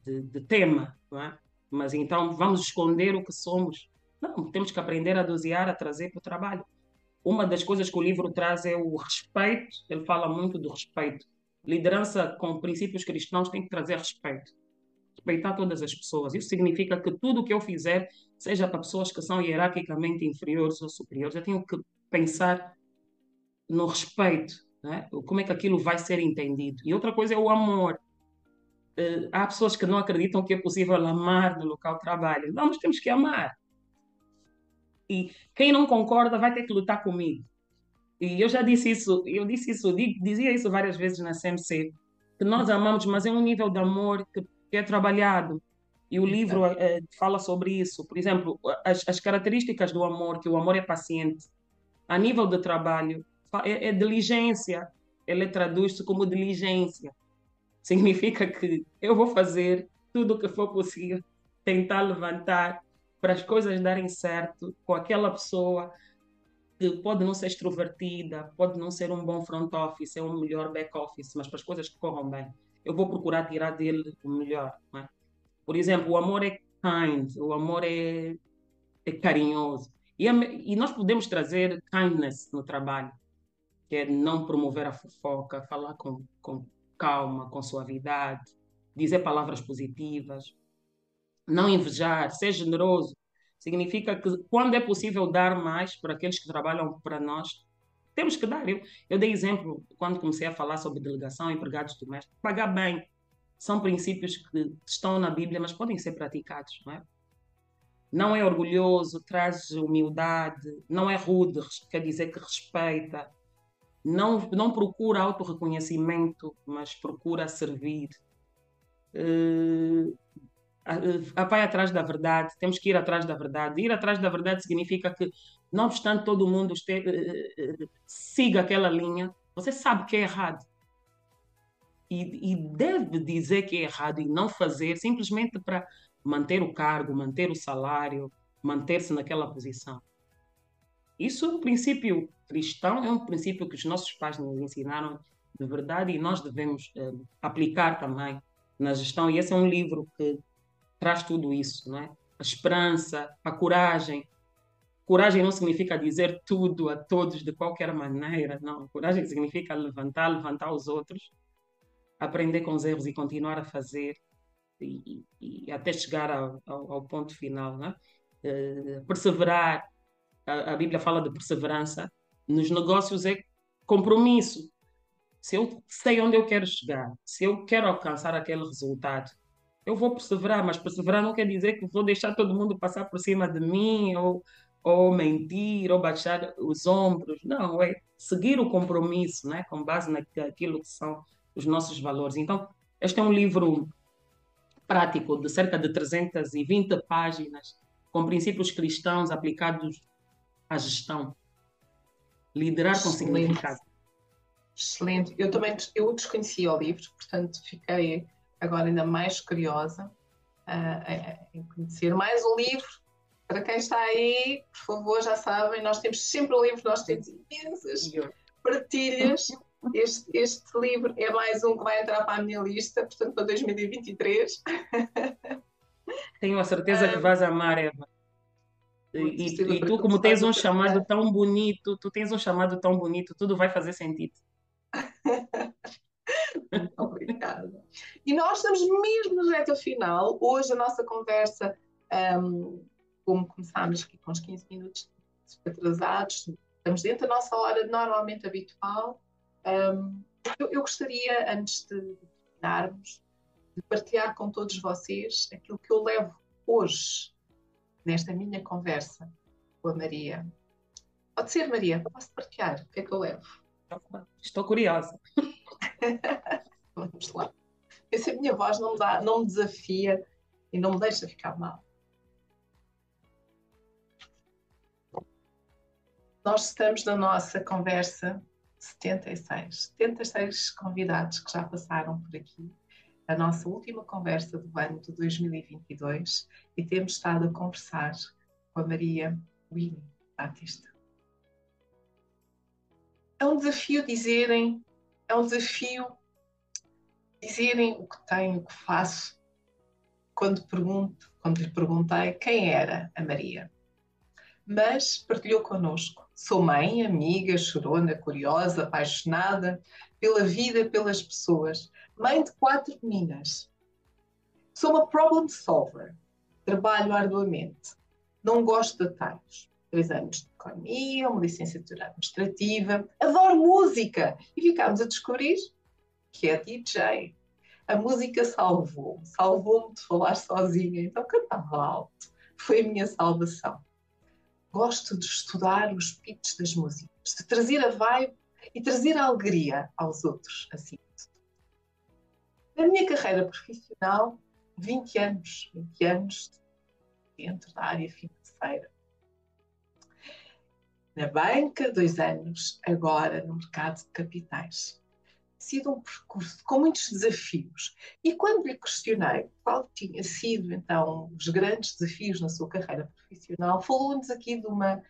de, de tema, é? mas então vamos esconder o que somos. Não, temos que aprender a dosear, a trazer para o trabalho. Uma das coisas que o livro traz é o respeito, ele fala muito do respeito. Liderança com princípios cristãos tem que trazer respeito. Respeitar todas as pessoas. Isso significa que tudo o que eu fizer, seja para pessoas que são hierarquicamente inferiores ou superiores, eu tenho que pensar no respeito. Né? Como é que aquilo vai ser entendido? E outra coisa é o amor. Uh, há pessoas que não acreditam que é possível amar no local de trabalho. Não, nós temos que amar. E quem não concorda vai ter que lutar comigo. E eu já disse isso, eu disse isso, dizia isso várias vezes na CMC, que nós amamos, mas é um nível de amor que, é trabalhado. E o livro é, fala sobre isso. Por exemplo, as, as, características do amor, que o amor é paciente. A nível de trabalho, é, é diligência. Ele traduz-se como diligência. Significa que eu vou fazer tudo o que for possível, tentar levantar para as coisas darem certo com aquela pessoa que pode não ser extrovertida, pode não ser um bom front office, é um melhor back office, mas para as coisas que corram bem, eu vou procurar tirar dele o melhor. É? Por exemplo, o amor é kind, o amor é, é carinhoso. E, e nós podemos trazer kindness no trabalho, que é não promover a fofoca, falar com, com calma, com suavidade, dizer palavras positivas, não invejar, ser generoso. Significa que quando é possível dar mais para aqueles que trabalham para nós, temos que dar. Eu, eu dei exemplo quando comecei a falar sobre delegação, empregados domésticos, pagar bem. São princípios que estão na Bíblia, mas podem ser praticados, não é? Não é orgulhoso, traz humildade, não é rude, quer dizer que respeita, não, não procura autorreconhecimento, mas procura servir. Uh, vai atrás da verdade, temos que ir atrás da verdade. Ir atrás da verdade significa que, não obstante todo mundo este, uh, siga aquela linha, você sabe que é errado. E, e, deve dizer que é errado e não fazer simplesmente para manter o cargo, manter o salário, manter-se naquela posição. Isso é um princípio cristão, é um princípio que os nossos pais nos ensinaram de verdade e nós devemos eh, aplicar também na gestão. E esse é um livro que traz tudo isso, não é? A esperança, a coragem. Coragem não significa dizer tudo a todos de qualquer maneira, não. Coragem significa levantar, levantar os outros, aprender com os erros e continuar a fazer e, e, até chegar ao, ao, ao, ponto final, não é? Uh, perseverar. A, a Bíblia fala de perseverança. Nos negócios é compromisso. Se eu sei onde eu quero chegar, se eu quero alcançar aquele resultado, eu vou perseverar, mas perseverar não quer dizer que vou deixar todo mundo passar por cima de mim ou, ou mentir ou baixar os ombros. Não, é seguir o compromisso, né, com base naquilo que são os nossos valores. Então, este é um livro prático de cerca de 320 páginas, com princípios cristãos aplicados à gestão. Liderar com Excelente. significado. Excelente. Eu também eu desconhecia o livro, portanto fiquei agora ainda mais curiosa em conhecer mais um livro. Para quem está aí, por favor, já sabem, nós temos sempre o livro, nós temos imensas partilhas. Este, este livro é mais um que vai entrar para a minha lista, portanto, para 2023. *laughs* Tenho a certeza que vais amar, Eva. E, e tu, como tens um chamado tão bonito, tu tens um chamado tão bonito, tudo vai fazer sentido. *laughs* Obrigada. E nós estamos mesmo no reta final. Hoje a nossa conversa, um, como começámos aqui com uns 15 minutos atrasados, estamos dentro da nossa hora normalmente habitual. Um, eu, eu, gostaria, antes de terminarmos, de partilhar com todos vocês aquilo que eu levo hoje, nesta minha conversa com a Maria. Pode ser, Maria, posso partilhar o que é que eu levo? Estou curiosa. *laughs* Vamos lá. Se a minha voz não me, dá, não me desafia e não me deixa ficar mal. Nós estamos na nossa conversa 76. 76 convidados que já passaram por aqui. A nossa última conversa do ano de 2022 e temos estado a conversar com a Maria Winnie Batista. É um desafio dizerem, é um desafio dizerem o que tenho, o que faço, quando pergunto, quando lhe perguntei quem era a Maria. Mas partilhou connosco. Sou mãe, amiga, chorona, curiosa, apaixonada pela vida, pelas pessoas. Mãe de quatro meninas. Sou uma problem solver. Trabalho arduamente. Não gosto de atalhos. Três anos de economia, uma licenciatura administrativa. Adoro música. E ficámos a descobrir que é DJ. A música salvou, salvou-me de falar sozinha, então cantava alto. Foi a minha salvação. Gosto de estudar os pitches das músicas, de trazer a vibe e trazer a alegria aos outros, assim. Na minha carreira profissional, 20 anos, 20 anos dentro da área financeira. Na banca, dois anos, agora no mercado de capitais sido um percurso com muitos desafios. E quando lhe questionei qual tinha sido, então, os grandes desafios na sua carreira profissional, falou-nos aqui de uma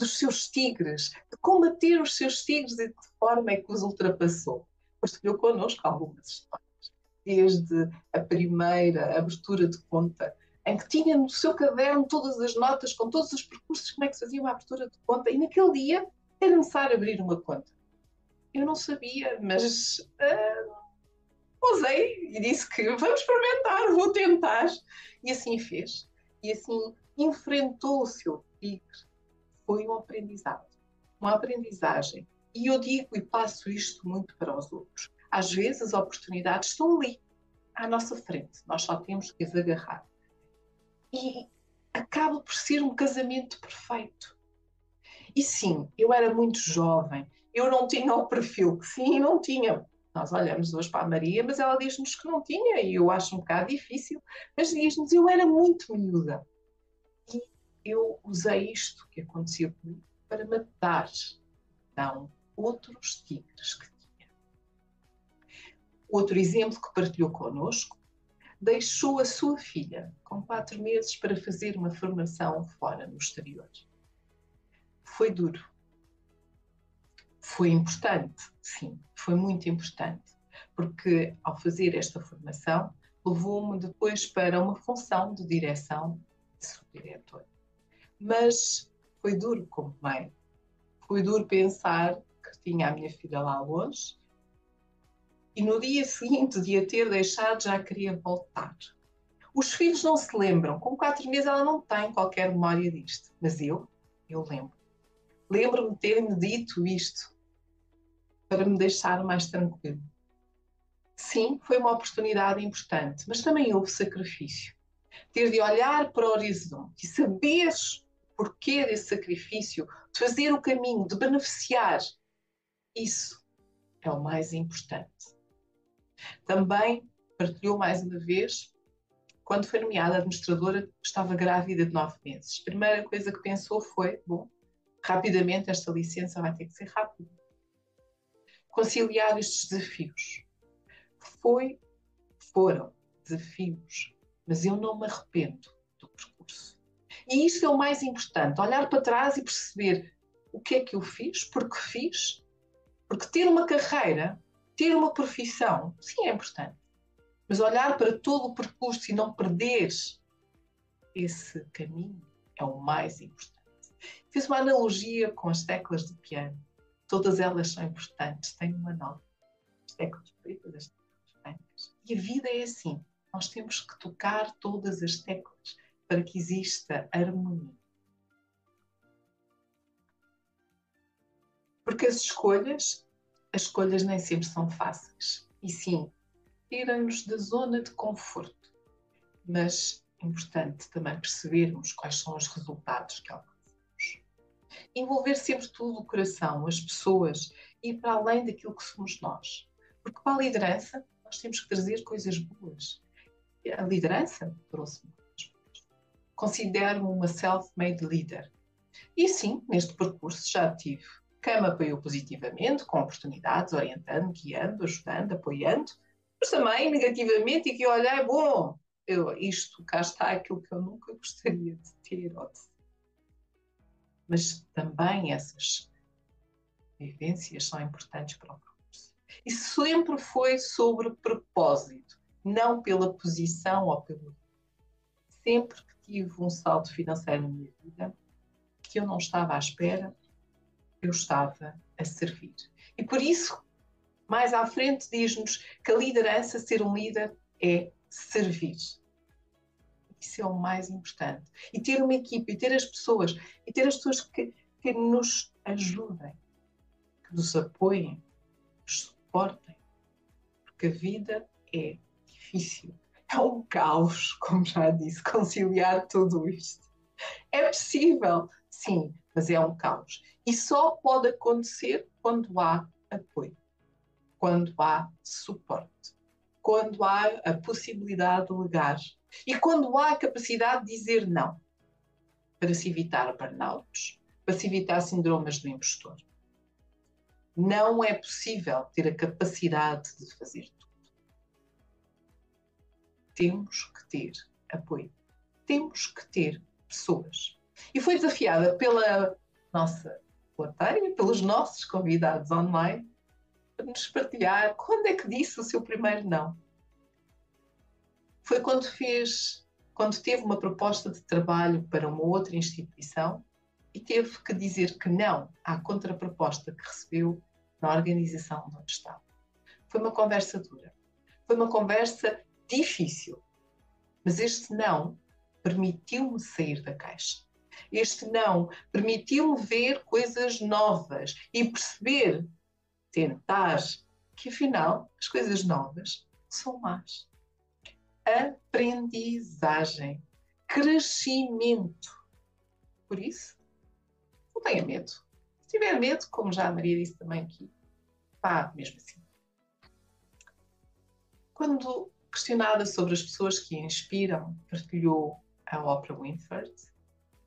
dos seus tigres, de combater os seus tigres e de que forma é que os ultrapassou. Partilhou connosco algumas histórias, desde a primeira abertura de conta, em que tinha no seu caderno todas as notas, com todos os percursos, como é que se fazia uma abertura de conta, e naquele dia era necessário abrir uma conta eu não sabia, mas uh, e disse que vamos experimentar, vou tentar. E assim fez. E assim enfrentou o seu tigre. Foi um aprendizado, uma aprendizagem. E eu digo e passo isto muito para os outros. Às vezes as oportunidades estão ali, à nossa frente. Nós só temos que as agarrar. E acaba por ser um casamento perfeito. E sim, eu era muito jovem eu não tinha o perfil. Sim, não tinha. Nós olhamos hoje para a Maria, mas ela diz-nos que não tinha, e eu acho um bocado difícil. Mas diz-nos, eu era muito miúda. E eu usei isto que aconteceu comigo para matar, então, outros tigres que tinha. Outro exemplo que partilhou connosco, deixou a sua filha com quatro meses para fazer uma formação fora no exterior. Foi duro foi importante, sim, foi muito importante, porque ao fazer esta formação, levou-me depois para uma função de direção de subdiretor. Mas foi duro como mãe. Foi duro pensar que tinha a minha filha lá longe e no dia seguinte de a ter deixado já queria voltar. Os filhos não se lembram. Com quatro meses ela não tem qualquer memória disto. Mas eu, eu lembro. Lembro-me de ter-me dito isto para me deixar mais tranquilo. Sim, foi uma oportunidade importante, mas também houve sacrifício. Ter de olhar para o horizonte e saber o porquê desse sacrifício, de fazer o caminho, de beneficiar, isso é o mais importante. Também partilhou mais uma vez, quando foi nomeada administradora, estava grávida de nove meses. A primeira coisa que pensou foi: bom, rapidamente esta licença vai ter que ser rápida conciliar estes desafios. Foi, foram desafios, mas eu não me arrependo do percurso. E isso é o mais importante, olhar para trás e perceber o que é que eu fiz, porque fiz, porque ter uma carreira, ter uma profissão, sim, é importante. Mas olhar para todo o percurso e não perder esse caminho é o mais importante. Fiz uma analogia com as teclas de piano Todas elas são importantes, têm uma nota. As teclas pretas, as teclas brancas. E a vida é assim. Nós temos que tocar todas as teclas para que exista harmonia. Porque as escolhas, as escolhas nem sempre são fáceis. E sim, tiram-nos da zona de conforto. Mas é importante também percebermos quais são os resultados que alcançamos envolver sempre tudo o coração, as pessoas, ir para além daquilo que somos nós. Porque para a liderança, nós temos que trazer coisas boas. A liderança trouxe-me coisas boas. Considero-me uma self-made leader. E sim, neste percurso já tive me apoiou positivamente, com oportunidades, orientando, guiando, ajudando, apoiando, mas também negativamente e que olhei, bom, eu, isto cá está aquilo que eu nunca gostaria de ter ou de mas também essas vivências são importantes para o percurso. E sempre foi sobre propósito, não pela posição ou pelo. Sempre que tive um salto financeiro na minha vida, que eu não estava à espera, eu estava a servir. E por isso, mais à frente, diz-nos que a liderança, ser um líder, é servir. Isso é o mais importante. E ter uma equipe, e ter as pessoas, e ter as pessoas que, que nos ajudem, que nos apoiem, nos suportem. Porque a vida é difícil. É um caos, como já disse, conciliar tudo isto. É possível, sim, mas é um caos. E só pode acontecer quando há apoio, quando há suporte, quando há a possibilidade de legar e quando há a capacidade de dizer não, para se evitar burnouts, para se evitar síndromes do impostor. Não é possível ter a capacidade de fazer tudo. Temos que ter apoio. Temos que ter pessoas. E foi desafiada pela nossa plateia, pelos nossos convidados online, para nos partilhar quando é que disse o seu primeiro não foi quando fez, quando teve uma proposta de trabalho para uma outra instituição e teve que dizer que não à contraproposta que recebeu na organização onde estava. Foi uma conversa dura, foi uma conversa difícil, mas este não permitiu-me sair da caixa. Este não permitiu-me ver coisas novas e perceber, tentar, que afinal as coisas novas são más aprendizagem, crescimento. Por isso, não tenha medo de tiver medo, como já a Maria disse também aqui, pá, mesmo assim. Quando questionada sobre as pessoas que a inspiram, partilhou a Oprah Winfrey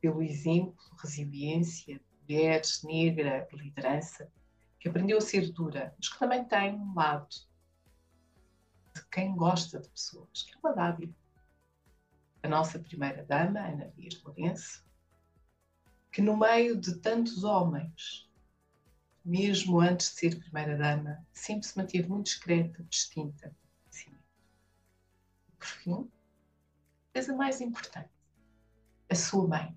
pelo exemplo, resiliência, mulheres, negra, liderança, que aprendeu a ser dura, mas que também tem um lado de quem gosta de pessoas, que é uma dádiva. A nossa primeira dama, Ana Dias Lourenço, que no meio de tantos homens, mesmo antes de ser primeira dama, sempre se manteve muito discreta, distinta. Assim. Por fim, a mais importante, a sua mãe.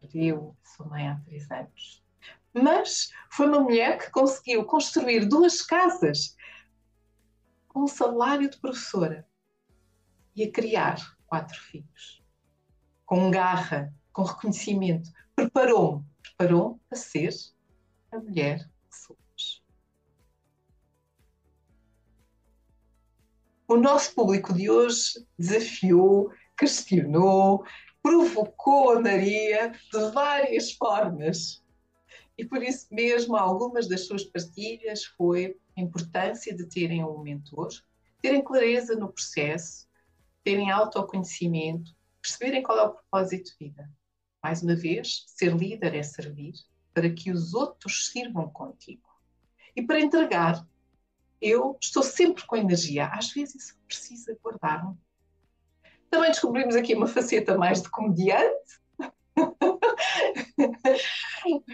Perdeu a sua mãe há três anos. Mas foi uma mulher que conseguiu construir duas casas com um salário de professora e a criar quatro filhos. Com garra, com reconhecimento, preparou-me, preparou-me a ser a mulher que somos. O nosso público de hoje desafiou, questionou, provocou a Maria de várias formas. E por isso mesmo, algumas das suas partilhas foi a importância de terem um mentor, terem clareza no processo, terem autoconhecimento, perceberem qual é o propósito de vida. Mais uma vez, ser líder é servir para que os outros sirvam contigo. E para entregar, eu estou sempre com energia. Às vezes precisa guardar. Também descobrimos aqui uma faceta mais de comediante. *laughs*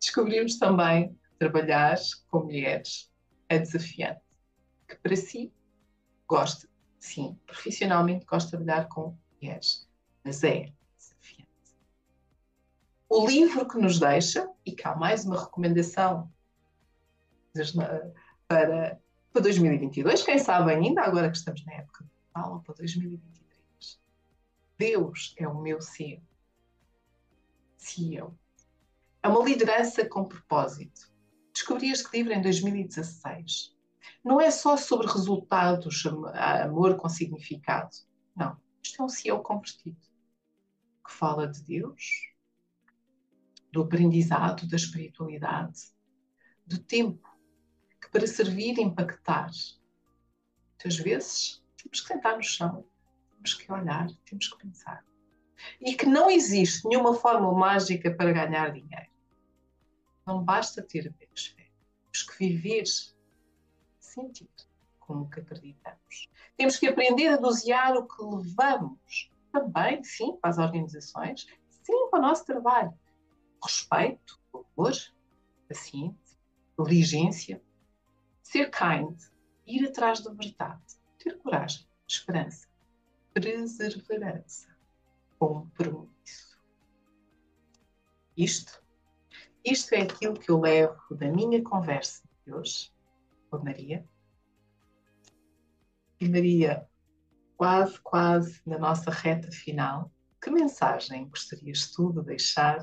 descobrimos também trabalhar com mulheres é desafiante, que para si gosta sim, profissionalmente gosto de trabalhar com mulheres, mas é desafiante. O livro que nos deixa, e cá mais uma recomendação para, para 2022, quem sabe ainda, agora que estamos na época de Natal, para 2023. Deus é o meu CEO. CEO. É uma liderança com propósito. Descobri este livro em 2016 não é só sobre resultados, amor com significado. Não. Isto é um CEO convertido que fala de Deus, do aprendizado, da espiritualidade, do tempo, que para servir e impactar, muitas vezes temos que sentar no chão, que olhar, temos que pensar. E que não existe nenhuma fórmula mágica para ganhar dinheiro. Não basta ter apenas fé. Temos que viver sentido com o que acreditamos. Temos que aprender a dosear o que levamos também, sim, para as organizações, sim, para o nosso trabalho. Respeito, amor, paciência, diligência, ser kind, ir atrás da verdade, ter coragem, esperança, perseverança, compromisso. Isto, isto é aquilo que eu levo da minha conversa de hoje por Maria. E Maria, quase, quase na nossa reta final, que mensagem gostarias tu de deixar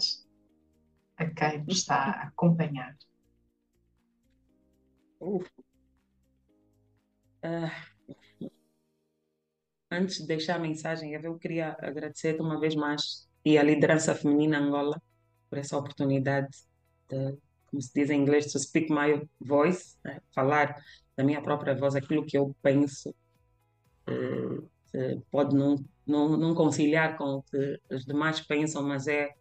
a quem nos está a acompanhar? Uh, antes de deixar a mensagem, eu queria agradecer uma vez mais e a liderança feminina Angola por essa oportunidade de como se diz em inglês, to speak my voice, né? falar da minha própria voz, aquilo que eu penso, eh, pode não, não, não conciliar com o que os demais pensam, mas é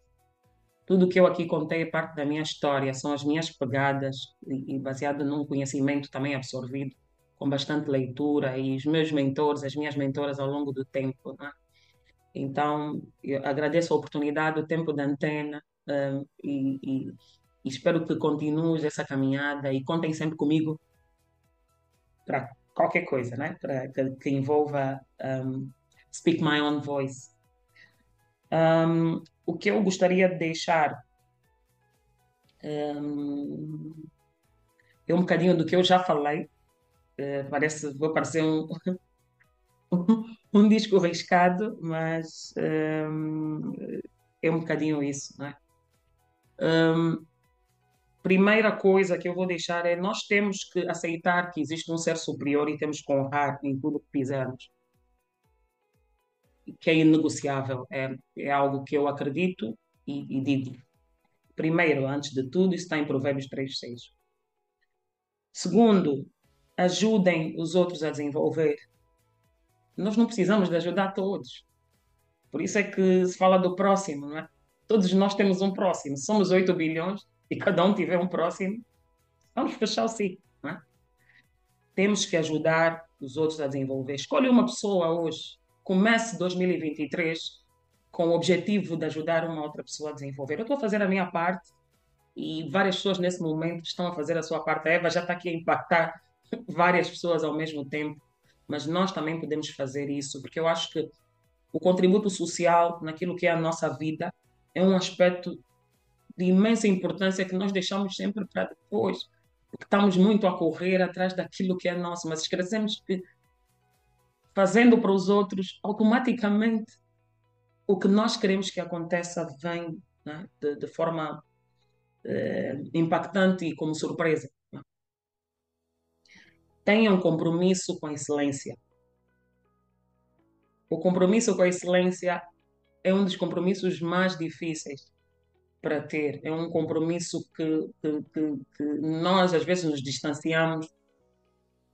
tudo que eu aqui contei é parte da minha história, são as minhas pegadas e, e baseado num conhecimento também absorvido, com bastante leitura e os meus mentores, as minhas mentoras ao longo do tempo. Né? Então, eu agradeço a oportunidade, o tempo da antena um, e, e, e espero que continues essa caminhada e contem sempre comigo para qualquer coisa, né? Para que, que envolva um, Speak My Own Voice. Um, o que eu gostaria de deixar um, é um bocadinho do que eu já falei. Uh, parece, vou parecer um, *laughs* um disco arriscado, mas um, é um bocadinho isso, não é? Um, primeira coisa que eu vou deixar é nós temos que aceitar que existe um ser superior e temos que honrar em tudo que fizermos. Que é inegociável, é, é algo que eu acredito e, e digo. Primeiro, antes de tudo, isso está em Provérbios 3,6. Segundo, ajudem os outros a desenvolver. Nós não precisamos de ajudar todos. Por isso é que se fala do próximo, não é? Todos nós temos um próximo. Somos 8 bilhões e cada um tiver um próximo. Vamos fechar o ciclo, não é? Temos que ajudar os outros a desenvolver. Escolhe uma pessoa hoje. Comece 2023 com o objetivo de ajudar uma outra pessoa a desenvolver. Eu estou a fazer a minha parte e várias pessoas nesse momento estão a fazer a sua parte. A Eva já está aqui a impactar várias pessoas ao mesmo tempo, mas nós também podemos fazer isso, porque eu acho que o contributo social naquilo que é a nossa vida é um aspecto de imensa importância que nós deixamos sempre para depois, porque estamos muito a correr atrás daquilo que é nosso, mas esquecemos que fazendo para os outros, automaticamente o que nós queremos que aconteça vem né, de, de, forma eh, impactante e como surpresa. Tenha um compromisso com a excelência. O compromisso com a excelência é um dos compromissos mais difíceis para ter. É um compromisso que, que, que, que nós, às vezes, nos distanciamos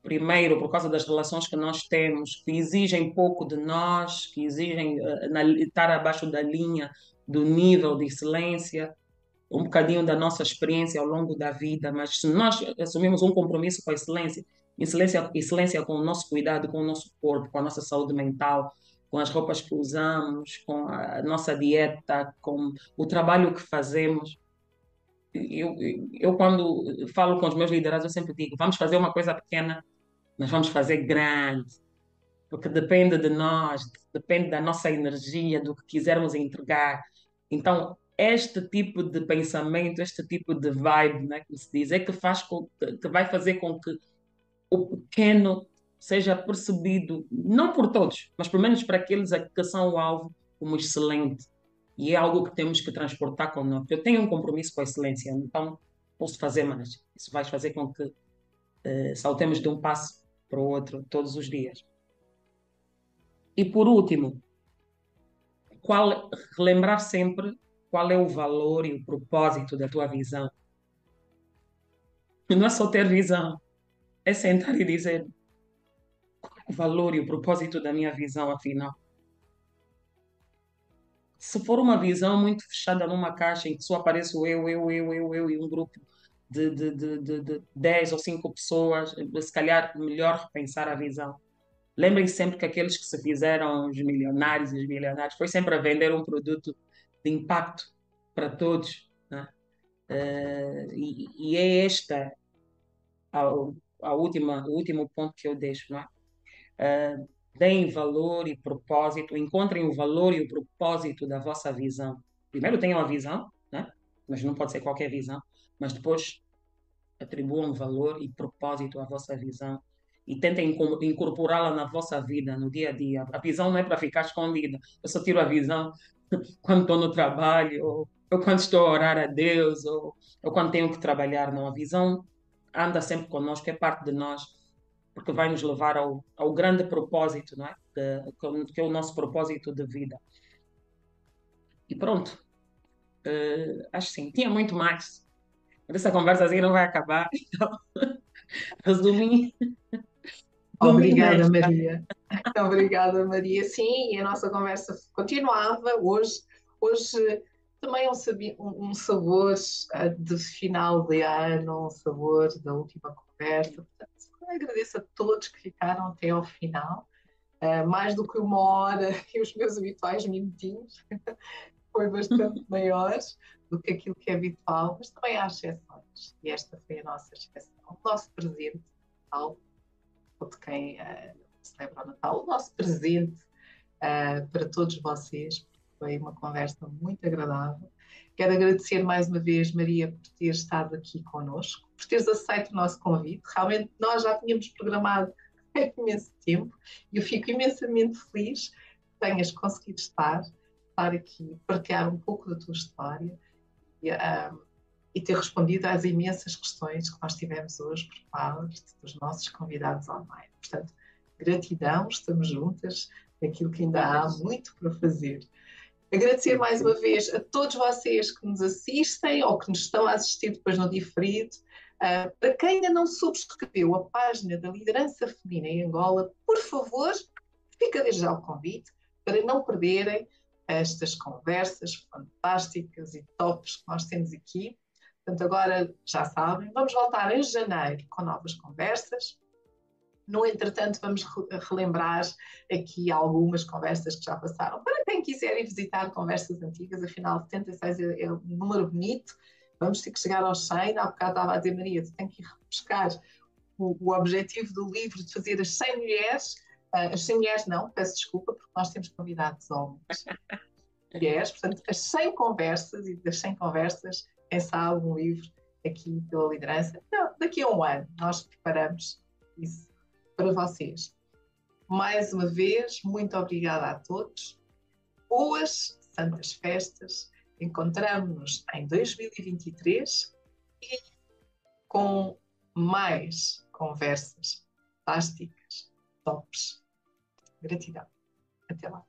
primeiro por causa das relações que nós temos, que exigem pouco de nós, que exigem uh, na, estar abaixo da linha do nível de excelência, um bocadinho da nossa experiência ao longo da vida, mas se nós assumimos um compromisso com a excelência, excelência, excelência com o nosso cuidado com o nosso corpo, com a nossa saúde mental, com as roupas que usamos, com a nossa dieta, com o trabalho que fazemos. Eu, eu, quando falo com os meus liderados, eu sempre digo: vamos fazer uma coisa pequena, mas vamos fazer grande, porque depende de nós, depende da nossa energia, do que quisermos entregar. Então, este tipo de pensamento, este tipo de vibe, né, que se diz, é que faz com, que vai fazer com que o pequeno seja percebido, não por todos, mas pelo menos para aqueles que são o alvo, como excelente. E é algo que temos que transportar connosco. Eu tenho um compromisso com a excelência, então posso fazer mais. Isso vai fazer com que uh, saltemos de um passo para o outro todos os dias. E por último, qual, relembrar sempre qual é o valor e o propósito da tua visão. Não é só ter visão, é sentar e dizer o valor e o propósito da minha visão, afinal. Se for uma visão muito fechada numa caixa em que só aparece o eu, eu, eu, eu, eu e um grupo de, de, de, de, de 10 ou 5 pessoas, se calhar melhor repensar a visão. Lembrem sempre que aqueles que se fizeram os milionários e os milionários foi sempre a vender um produto de impacto para todos. Né? Uh, e, e, é esta a, última, o último ponto que eu deixo. Não é? Uh, deem valor e propósito, encontrem o valor e o propósito da vossa visão. Primeiro tenham a visão, né? mas não pode ser qualquer visão, mas depois atribuam valor e propósito à vossa visão e tentem incorporá-la na vossa vida, no dia a dia. A visão não é para ficar escondida. Eu só tiro a visão *laughs* quando estou no trabalho, ou, quando estou a orar a Deus, ou, ou quando tenho que trabalhar. Não, a visão anda sempre conosco, é parte de nós porque vai nos levar ao, ao grande propósito, não é? Que, que, é o nosso propósito de vida. E pronto. Uh, acho sim. Tinha muito mais. Mas essa conversa assim não vai acabar. Então, *laughs* resumi. Obrigada, Maria. *laughs* Obrigada, Maria. Sim, e a nossa conversa continuava hoje. Hoje também é um, um sabor uh, de final de ano, um sabor da última conversa. Portanto, agradeço a todos que ficaram até ao final. Uh, mais do que uma hora *laughs* e os meus habituais minutinhos. *laughs* Foi bastante *laughs* maior do que aquilo que é habitual, mas também há exceções. E esta foi a nossa exceção. O nosso presente ou de quem uh, celebra o Natal, o nosso presente uh, para todos vocês. Foi uma conversa muito agradável. Quero agradecer mais uma vez, Maria, por ter estado aqui connosco, por teres aceito o nosso convite. Realmente, nós já tínhamos programado *laughs* há imenso tempo e eu fico imensamente feliz que tenhas conseguido estar, estar aqui, partilhar um pouco da tua história e, um, e ter respondido às imensas questões que nós tivemos hoje por parte dos nossos convidados online. Portanto, gratidão, estamos juntas, aquilo que ainda há muito para fazer. Agradecer mais uma vez a todos vocês que nos assistem ou que nos estão a assistir depois no diferido. Uh, para quem ainda não subscreveu a página da Liderança Feminina em Angola, por favor, fica desde já o convite para não perderem estas conversas fantásticas e tops que nós temos aqui. Portanto, agora já sabem, vamos voltar em janeiro com novas conversas. No entretanto, vamos relembrar aqui algumas conversas que já passaram. Para *laughs* quem quiser ir visitar conversas antigas, afinal, 76 é, é um número bonito, vamos ter que chegar aos 100. Há bocado estava a dizer, Maria, tu tens que ir buscar o, o objetivo do livro de fazer as 100 mulheres. Uh, as 100 mulheres não, peço desculpa, porque nós temos convidados homens. *laughs* mulheres, portanto, as 100 conversas, e das 100 conversas, quem sabe um livro aqui pela liderança. Não, daqui a um ano nós preparamos isso para vocês. Mais uma vez, muito obrigada a todos. Boas Santas Festas. Encontramos-nos em 2023 e com mais conversas fantásticas, tops. Gratidão. Até lá.